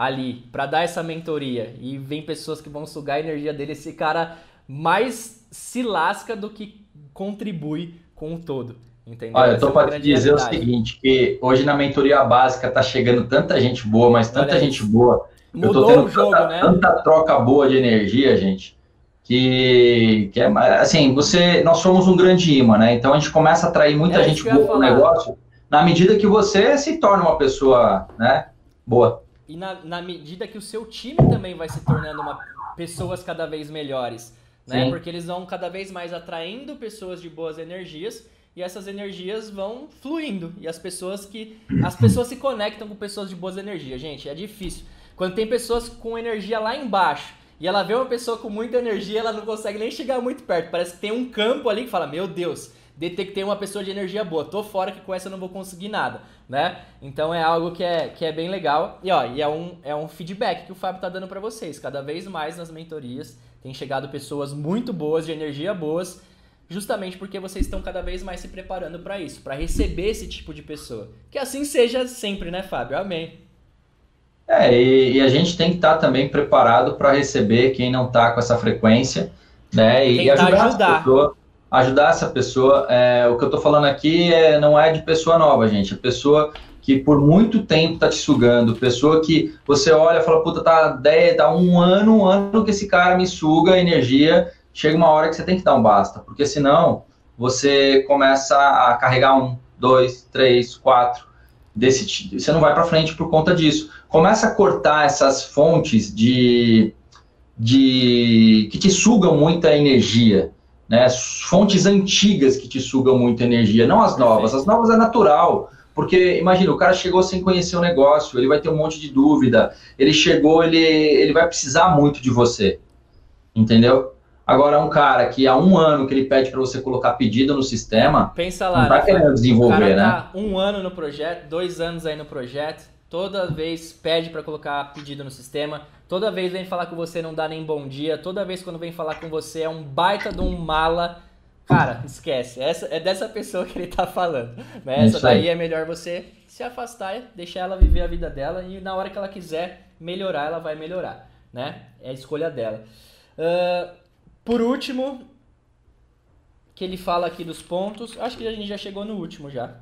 ali para dar essa mentoria e vem pessoas que vão sugar a energia dele, esse cara mais se lasca do que contribui com o todo. Entendeu? Olha, eu tô é para te dizer realidade. o seguinte, que hoje na mentoria básica tá chegando tanta gente boa, mas tanta Olha gente boa. Mudou eu tô tendo jogo, tanta, né? tanta troca boa de energia, gente, que, que é, assim, você, nós somos um grande imã, né? Então a gente começa a atrair muita é gente boa pro negócio na medida que você se torna uma pessoa, né, boa e na, na medida que o seu time também vai se tornando uma, pessoas cada vez melhores, né? Sim. Porque eles vão cada vez mais atraindo pessoas de boas energias e essas energias vão fluindo e as pessoas que as pessoas se conectam com pessoas de boas energias, gente, é difícil. Quando tem pessoas com energia lá embaixo e ela vê uma pessoa com muita energia, ela não consegue nem chegar muito perto. Parece que tem um campo ali que fala: "Meu Deus, detectei uma pessoa de energia boa. Tô fora que com essa eu não vou conseguir nada, né? Então é algo que é, que é bem legal. E ó, e é um, é um feedback que o Fábio tá dando para vocês. Cada vez mais nas mentorias tem chegado pessoas muito boas, de energia boas, justamente porque vocês estão cada vez mais se preparando para isso, para receber esse tipo de pessoa. Que assim seja sempre, né, Fábio? Amém. É, e, e a gente tem que estar tá também preparado para receber quem não está com essa frequência, né? E Tentar ajudar. ajudar ajudar essa pessoa. É, o que eu estou falando aqui é, não é de pessoa nova, gente. É pessoa que por muito tempo está te sugando, pessoa que você olha e fala, puta, tá, dez, tá um ano, um ano que esse cara me suga energia, chega uma hora que você tem que dar um basta, porque senão você começa a carregar um, dois, três, quatro. desse você não vai para frente por conta disso. Começa a cortar essas fontes de, de que te sugam muita energia, né? Fontes antigas que te sugam muita energia, não as novas. As novas é natural. Porque, imagina, o cara chegou sem conhecer o negócio, ele vai ter um monte de dúvida, ele chegou, ele, ele vai precisar muito de você. Entendeu? Agora, um cara que há um ano que ele pede para você colocar pedido no sistema, pensa lá, não tá né, querendo desenvolver, cara né? Tá um ano no projeto, dois anos aí no projeto, toda vez pede para colocar pedido no sistema, toda vez vem falar com você não dá nem bom dia, toda vez quando vem falar com você é um baita de um mala. Cara, esquece. Essa, é dessa pessoa que ele tá falando. Né? Essa daí é melhor você se afastar, deixar ela viver a vida dela e na hora que ela quiser melhorar, ela vai melhorar. Né? É a escolha dela. Uh, por último, que ele fala aqui dos pontos, acho que a gente já chegou no último já.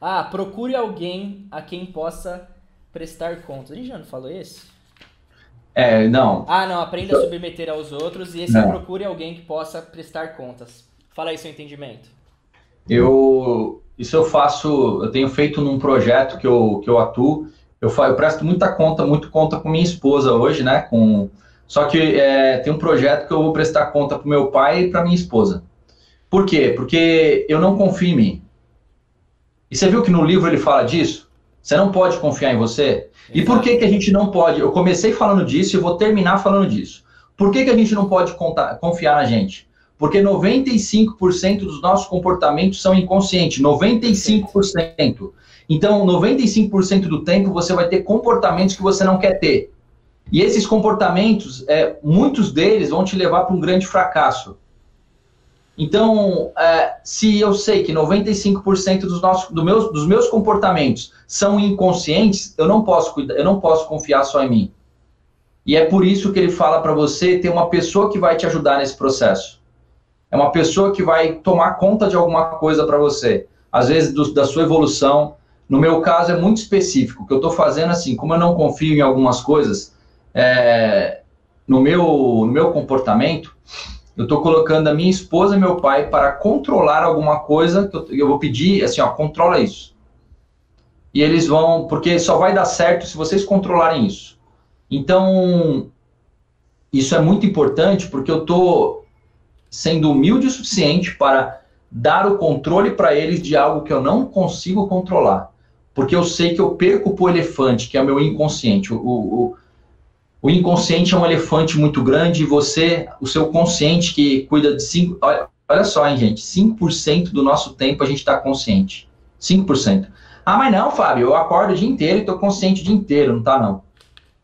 Ah, procure alguém a quem possa prestar contas. A gente já não falou esse? É, não. Ah, não, aprenda a submeter aos outros e esse é procure alguém que possa prestar contas. Fala aí seu entendimento. Eu, isso eu faço, eu tenho feito num projeto que eu, que eu atuo, eu, eu presto muita conta, muito conta com minha esposa hoje, né, com só que é, tem um projeto que eu vou prestar conta para meu pai e para minha esposa. Por quê? Porque eu não confio em mim. E você viu que no livro ele fala disso? Você não pode confiar em você? E por que, que a gente não pode? Eu comecei falando disso e vou terminar falando disso. Por que, que a gente não pode contar, confiar na gente? Porque 95% dos nossos comportamentos são inconscientes. 95%. Então, 95% do tempo você vai ter comportamentos que você não quer ter. E esses comportamentos, é, muitos deles vão te levar para um grande fracasso. Então, é, se eu sei que 95% dos, nossos, do meus, dos meus comportamentos são inconscientes, eu não posso cuidar, eu não posso confiar só em mim. E é por isso que ele fala para você ter uma pessoa que vai te ajudar nesse processo. É uma pessoa que vai tomar conta de alguma coisa para você. Às vezes do, da sua evolução. No meu caso é muito específico. O que eu estou fazendo assim, como eu não confio em algumas coisas, é, no, meu, no meu comportamento, eu estou colocando a minha esposa e meu pai para controlar alguma coisa que eu, eu vou pedir, assim, ó, controla isso. E eles vão, porque só vai dar certo se vocês controlarem isso. Então, isso é muito importante porque eu estou sendo humilde o suficiente para dar o controle para eles de algo que eu não consigo controlar. Porque eu sei que eu perco para o elefante, que é o meu inconsciente. O, o, o inconsciente é um elefante muito grande e você, o seu consciente que cuida de 5%. Olha, olha só, hein, gente? 5% do nosso tempo a gente está consciente. 5%. Ah, mas não, Fábio, eu acordo o dia inteiro e estou consciente o dia inteiro. Não tá, não.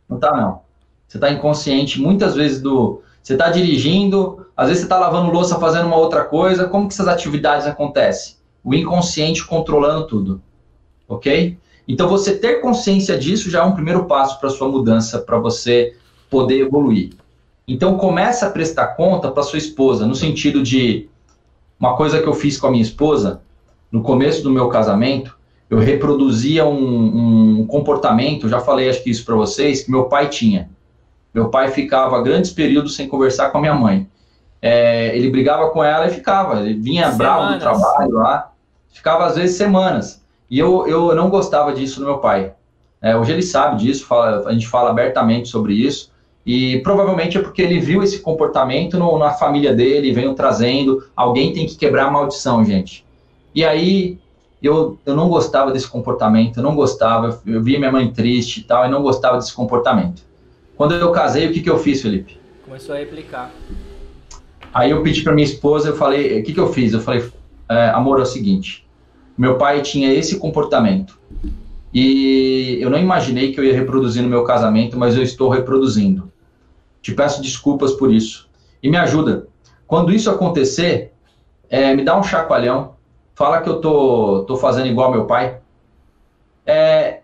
Não tá, não. Você está inconsciente muitas vezes do. Você está dirigindo, às vezes você está lavando louça, fazendo uma outra coisa. Como que essas atividades acontecem? O inconsciente controlando tudo. Ok? Então, você ter consciência disso já é um primeiro passo para sua mudança, para você poder evoluir. Então, começa a prestar conta para sua esposa, no sentido de uma coisa que eu fiz com a minha esposa, no começo do meu casamento, eu reproduzia um, um comportamento, já falei acho que isso para vocês, que meu pai tinha. Meu pai ficava grandes períodos sem conversar com a minha mãe. É, ele brigava com ela e ficava, ele vinha semanas. bravo do trabalho lá, ficava às vezes semanas. E eu, eu não gostava disso no meu pai. É, hoje ele sabe disso, fala, a gente fala abertamente sobre isso. E provavelmente é porque ele viu esse comportamento no, na família dele, veio trazendo. Alguém tem que quebrar a maldição, gente. E aí eu, eu não gostava desse comportamento, eu não gostava, eu via minha mãe triste e tal, e não gostava desse comportamento. Quando eu casei, o que, que eu fiz, Felipe? Começou a replicar. Aí eu pedi para minha esposa, eu falei, o que, que eu fiz? Eu falei, é, amor, é o seguinte, meu pai tinha esse comportamento. E eu não imaginei que eu ia reproduzir no meu casamento, mas eu estou reproduzindo. Te peço desculpas por isso. E me ajuda. Quando isso acontecer, é, me dá um chacoalhão. Fala que eu tô, tô fazendo igual meu pai. É,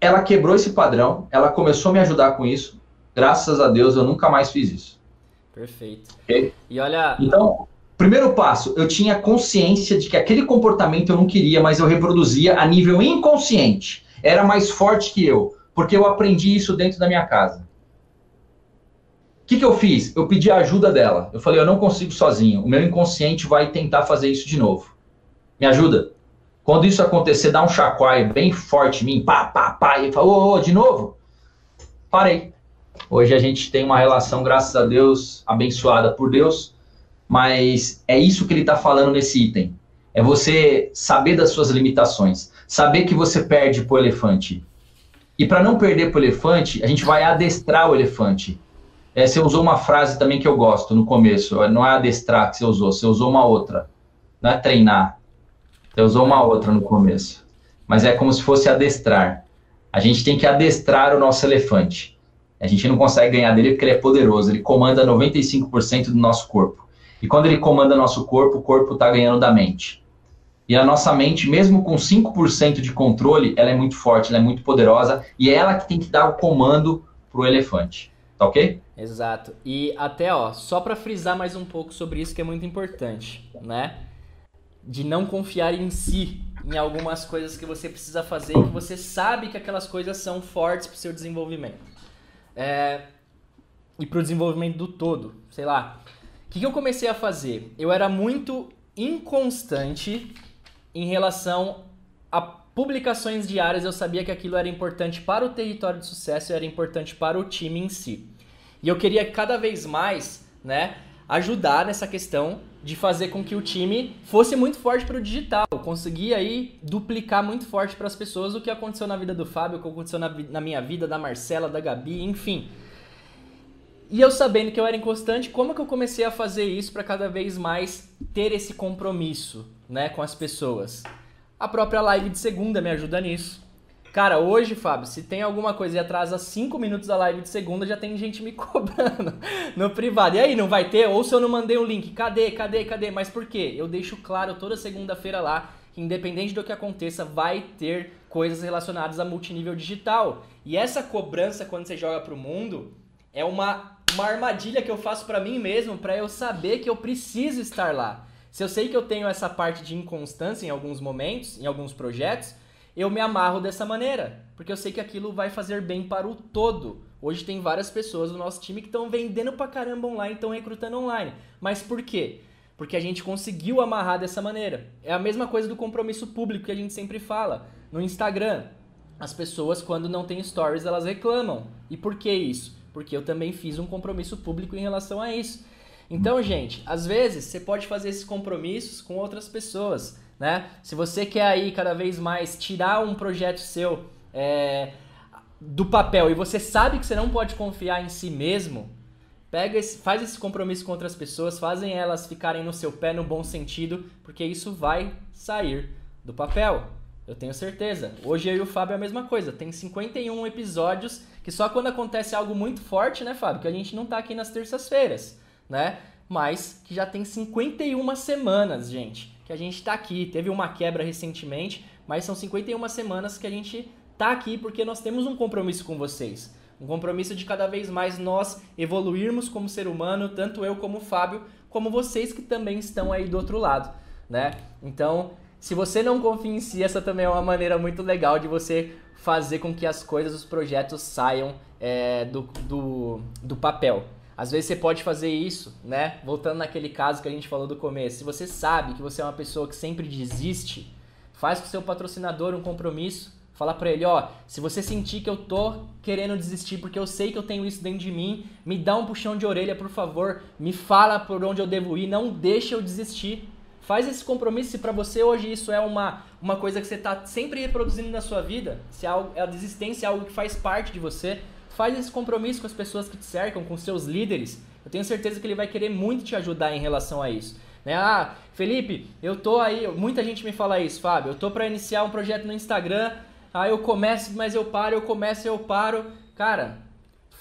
ela quebrou esse padrão. Ela começou a me ajudar com isso. Graças a Deus, eu nunca mais fiz isso. Perfeito. Okay? E olha. Então, Primeiro passo, eu tinha consciência de que aquele comportamento eu não queria, mas eu reproduzia a nível inconsciente. Era mais forte que eu, porque eu aprendi isso dentro da minha casa. O que, que eu fiz? Eu pedi a ajuda dela. Eu falei, eu não consigo sozinho. O meu inconsciente vai tentar fazer isso de novo. Me ajuda. Quando isso acontecer, dá um chacoalho bem forte em mim, pá, pá, pá, e fala, ô, ô, de novo? Parei. Hoje a gente tem uma relação, graças a Deus, abençoada por Deus, mas é isso que ele está falando nesse item. É você saber das suas limitações, saber que você perde para o elefante. E para não perder para o elefante, a gente vai adestrar o elefante. É, você usou uma frase também que eu gosto no começo. Não é adestrar que você usou, você usou uma outra. Não é treinar. Você usou uma outra no começo. Mas é como se fosse adestrar. A gente tem que adestrar o nosso elefante. A gente não consegue ganhar dele porque ele é poderoso. Ele comanda 95% do nosso corpo. E quando ele comanda nosso corpo, o corpo está ganhando da mente. E a nossa mente, mesmo com 5% de controle, ela é muito forte, ela é muito poderosa e é ela que tem que dar o comando pro elefante. Tá ok? Exato. E até, ó, só para frisar mais um pouco sobre isso que é muito importante, né? De não confiar em si, em algumas coisas que você precisa fazer e que você sabe que aquelas coisas são fortes para o seu desenvolvimento. É... E para o desenvolvimento do todo, sei lá. Que, que eu comecei a fazer? Eu era muito inconstante em relação a publicações diárias, eu sabia que aquilo era importante para o território de sucesso e era importante para o time em si. E eu queria cada vez mais, né, ajudar nessa questão de fazer com que o time fosse muito forte para o digital, conseguir aí duplicar muito forte para as pessoas o que aconteceu na vida do Fábio, o que aconteceu na, na minha vida, da Marcela, da Gabi, enfim. E eu sabendo que eu era inconstante, como que eu comecei a fazer isso para cada vez mais ter esse compromisso, né, com as pessoas? A própria live de segunda me ajuda nisso. Cara, hoje, Fábio, se tem alguma coisa e atrasa 5 minutos a live de segunda, já tem gente me cobrando no privado. E aí, não vai ter? Ou se eu não mandei o um link, cadê, cadê, cadê? Mas por quê? Eu deixo claro toda segunda-feira lá que independente do que aconteça, vai ter coisas relacionadas a multinível digital. E essa cobrança quando você joga pro mundo é uma uma armadilha que eu faço para mim mesmo, para eu saber que eu preciso estar lá. Se eu sei que eu tenho essa parte de inconstância em alguns momentos, em alguns projetos, eu me amarro dessa maneira, porque eu sei que aquilo vai fazer bem para o todo. Hoje tem várias pessoas do nosso time que estão vendendo pra caramba online, estão recrutando online. Mas por quê? Porque a gente conseguiu amarrar dessa maneira. É a mesma coisa do compromisso público que a gente sempre fala. No Instagram, as pessoas quando não tem stories, elas reclamam. E por que isso? Porque eu também fiz um compromisso público em relação a isso. Então, gente, às vezes você pode fazer esses compromissos com outras pessoas, né? Se você quer aí cada vez mais tirar um projeto seu é, do papel e você sabe que você não pode confiar em si mesmo, pega esse, faz esse compromisso com outras pessoas, fazem elas ficarem no seu pé no bom sentido, porque isso vai sair do papel. Eu tenho certeza. Hoje eu e o Fábio é a mesma coisa. Tem 51 episódios que só quando acontece algo muito forte, né, Fábio? Que a gente não tá aqui nas terças-feiras, né? Mas que já tem 51 semanas, gente, que a gente tá aqui. Teve uma quebra recentemente, mas são 51 semanas que a gente tá aqui porque nós temos um compromisso com vocês. Um compromisso de cada vez mais nós evoluirmos como ser humano, tanto eu como o Fábio, como vocês que também estão aí do outro lado, né? Então, se você não confia em si, essa também é uma maneira muito legal de você fazer com que as coisas, os projetos saiam é, do, do, do papel. Às vezes você pode fazer isso, né? Voltando naquele caso que a gente falou do começo. Se você sabe que você é uma pessoa que sempre desiste, faz com seu patrocinador um compromisso. Fala para ele, ó, se você sentir que eu tô querendo desistir porque eu sei que eu tenho isso dentro de mim, me dá um puxão de orelha, por favor, me fala por onde eu devo ir, não deixa eu desistir. Faz esse compromisso se para você hoje isso é uma, uma coisa que você está sempre reproduzindo na sua vida, se é algo, a desistência é algo que faz parte de você, faz esse compromisso com as pessoas que te cercam, com seus líderes. Eu tenho certeza que ele vai querer muito te ajudar em relação a isso. Né? Ah, Felipe, eu tô aí, muita gente me fala isso, Fábio, eu tô para iniciar um projeto no Instagram, aí eu começo, mas eu paro, eu começo, eu paro. Cara,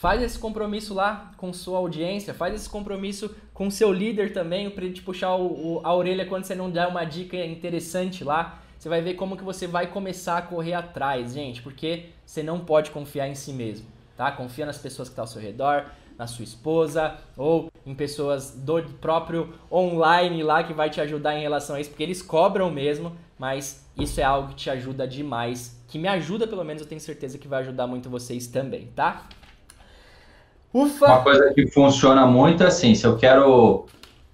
Faz esse compromisso lá com sua audiência, faz esse compromisso com seu líder também, para ele te puxar o, o, a orelha quando você não der uma dica interessante lá. Você vai ver como que você vai começar a correr atrás, gente, porque você não pode confiar em si mesmo, tá? Confia nas pessoas que estão ao seu redor, na sua esposa ou em pessoas do próprio online lá que vai te ajudar em relação a isso, porque eles cobram mesmo, mas isso é algo que te ajuda demais, que me ajuda pelo menos, eu tenho certeza que vai ajudar muito vocês também, tá? Ufa! Uma coisa que funciona muito é assim, se eu quero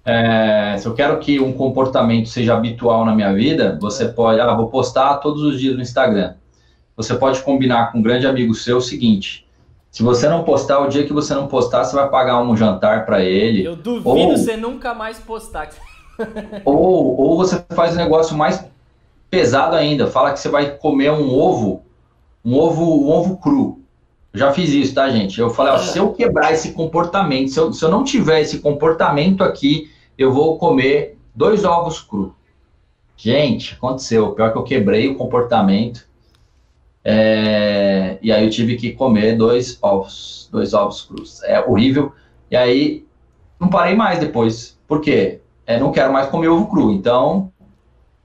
É, se eu quero que um comportamento seja habitual na minha vida, você pode. Ah, vou postar todos os dias no Instagram. Você pode combinar com um grande amigo seu o seguinte: se você não postar, o dia que você não postar, você vai pagar um jantar para ele. Eu duvido ou, você nunca mais postar. ou, ou você faz um negócio mais pesado ainda. Fala que você vai comer um ovo, um ovo, um ovo cru. Eu já fiz isso, tá, gente? Eu falei, ó, se eu quebrar esse comportamento, se eu, se eu não tiver esse comportamento aqui, eu vou comer dois ovos cru. Gente, aconteceu. Pior que eu quebrei o comportamento. É, e aí eu tive que comer dois ovos, dois ovos crus. É horrível. E aí não parei mais depois. Por quê? É, não quero mais comer ovo cru. Então,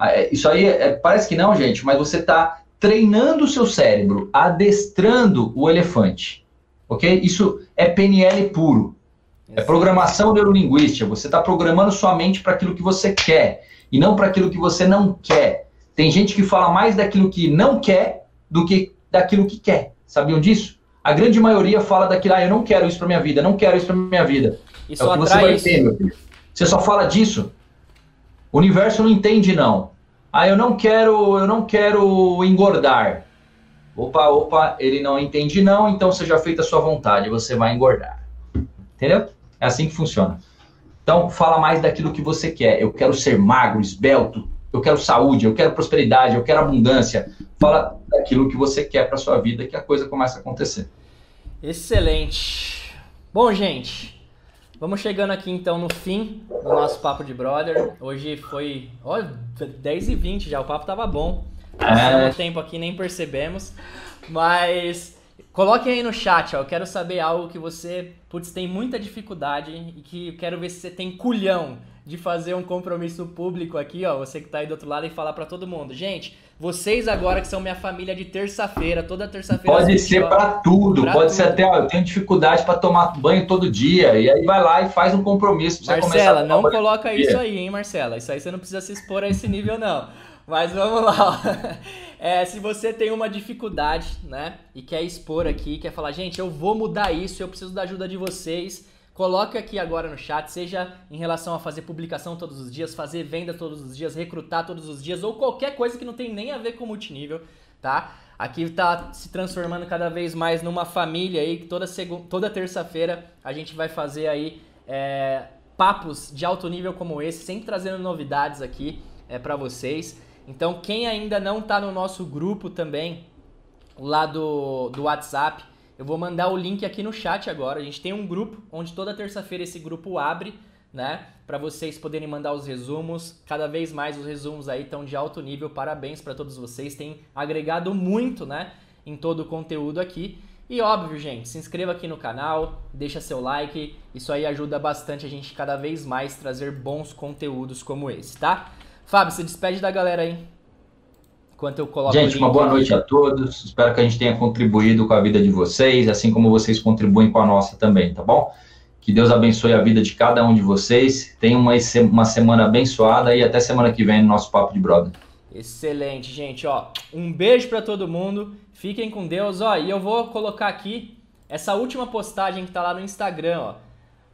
é, isso aí é, parece que não, gente, mas você está treinando o seu cérebro, adestrando o elefante. Ok? Isso é PNL puro. É programação neurolinguística. Você está programando sua mente para aquilo que você quer e não para aquilo que você não quer. Tem gente que fala mais daquilo que não quer do que daquilo que quer. Sabiam disso? A grande maioria fala daquilo, ah, eu não quero isso para minha vida, não quero isso para minha vida. Isso é o que você vai ter, meu filho. Você só fala disso. O universo não entende não. Ah, eu não quero, eu não quero engordar. Opa, opa, ele não entende não, então seja feita a sua vontade, você vai engordar. Entendeu? É assim que funciona. Então, fala mais daquilo que você quer. Eu quero ser magro, esbelto, eu quero saúde, eu quero prosperidade, eu quero abundância. Fala daquilo que você quer para sua vida que a coisa começa a acontecer. Excelente. Bom, gente, vamos chegando aqui então no fim do nosso papo de brother. Hoje foi, ó, 10 e 20 já, o papo tava bom. Passamos é... tempo aqui, nem percebemos. Mas coloquem aí no chat, ó, eu quero saber algo que você, putz, tem muita dificuldade e que eu quero ver se você tem culhão de fazer um compromisso público aqui, ó, você que tá aí do outro lado e falar para todo mundo. Gente, vocês agora que são minha família de terça-feira, toda terça-feira. Pode ser para tudo, pra pode tudo. ser até, ó, eu tenho dificuldade para tomar banho todo dia, e aí vai lá e faz um compromisso. Pra Marcela, não coloca isso aí, hein, Marcela? Isso aí você não precisa se expor a esse nível, não. Mas vamos lá. É, se você tem uma dificuldade, né, e quer expor aqui, quer falar, gente, eu vou mudar isso, eu preciso da ajuda de vocês Coloque aqui agora no chat, seja em relação a fazer publicação todos os dias, fazer venda todos os dias, recrutar todos os dias ou qualquer coisa que não tem nem a ver com multinível, tá? Aqui está se transformando cada vez mais numa família aí, que toda, toda terça-feira a gente vai fazer aí é, papos de alto nível como esse, sempre trazendo novidades aqui é, para vocês. Então, quem ainda não está no nosso grupo também, lá do, do WhatsApp, eu vou mandar o link aqui no chat agora. A gente tem um grupo onde toda terça-feira esse grupo abre, né? Para vocês poderem mandar os resumos. Cada vez mais os resumos aí estão de alto nível. Parabéns para todos vocês. Tem agregado muito, né? Em todo o conteúdo aqui. E óbvio, gente, se inscreva aqui no canal, deixa seu like. Isso aí ajuda bastante a gente cada vez mais trazer bons conteúdos como esse, tá? Fábio, se despede da galera aí. Enquanto eu coloco gente, uma boa noite a todos. Espero que a gente tenha contribuído com a vida de vocês, assim como vocês contribuem com a nossa também, tá bom? Que Deus abençoe a vida de cada um de vocês. Tenham uma, uma semana abençoada e até semana que vem no nosso Papo de Brother. Excelente, gente. Ó, um beijo para todo mundo. Fiquem com Deus. Ó, e eu vou colocar aqui essa última postagem que tá lá no Instagram, ó.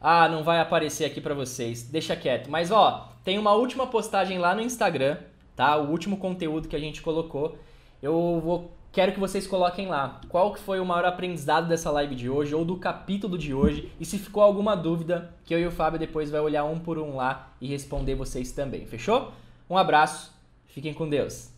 Ah, não vai aparecer aqui para vocês. Deixa quieto. Mas ó, tem uma última postagem lá no Instagram tá? O último conteúdo que a gente colocou. Eu vou quero que vocês coloquem lá qual que foi o maior aprendizado dessa live de hoje ou do capítulo de hoje e se ficou alguma dúvida que eu e o Fábio depois vai olhar um por um lá e responder vocês também, fechou? Um abraço, fiquem com Deus.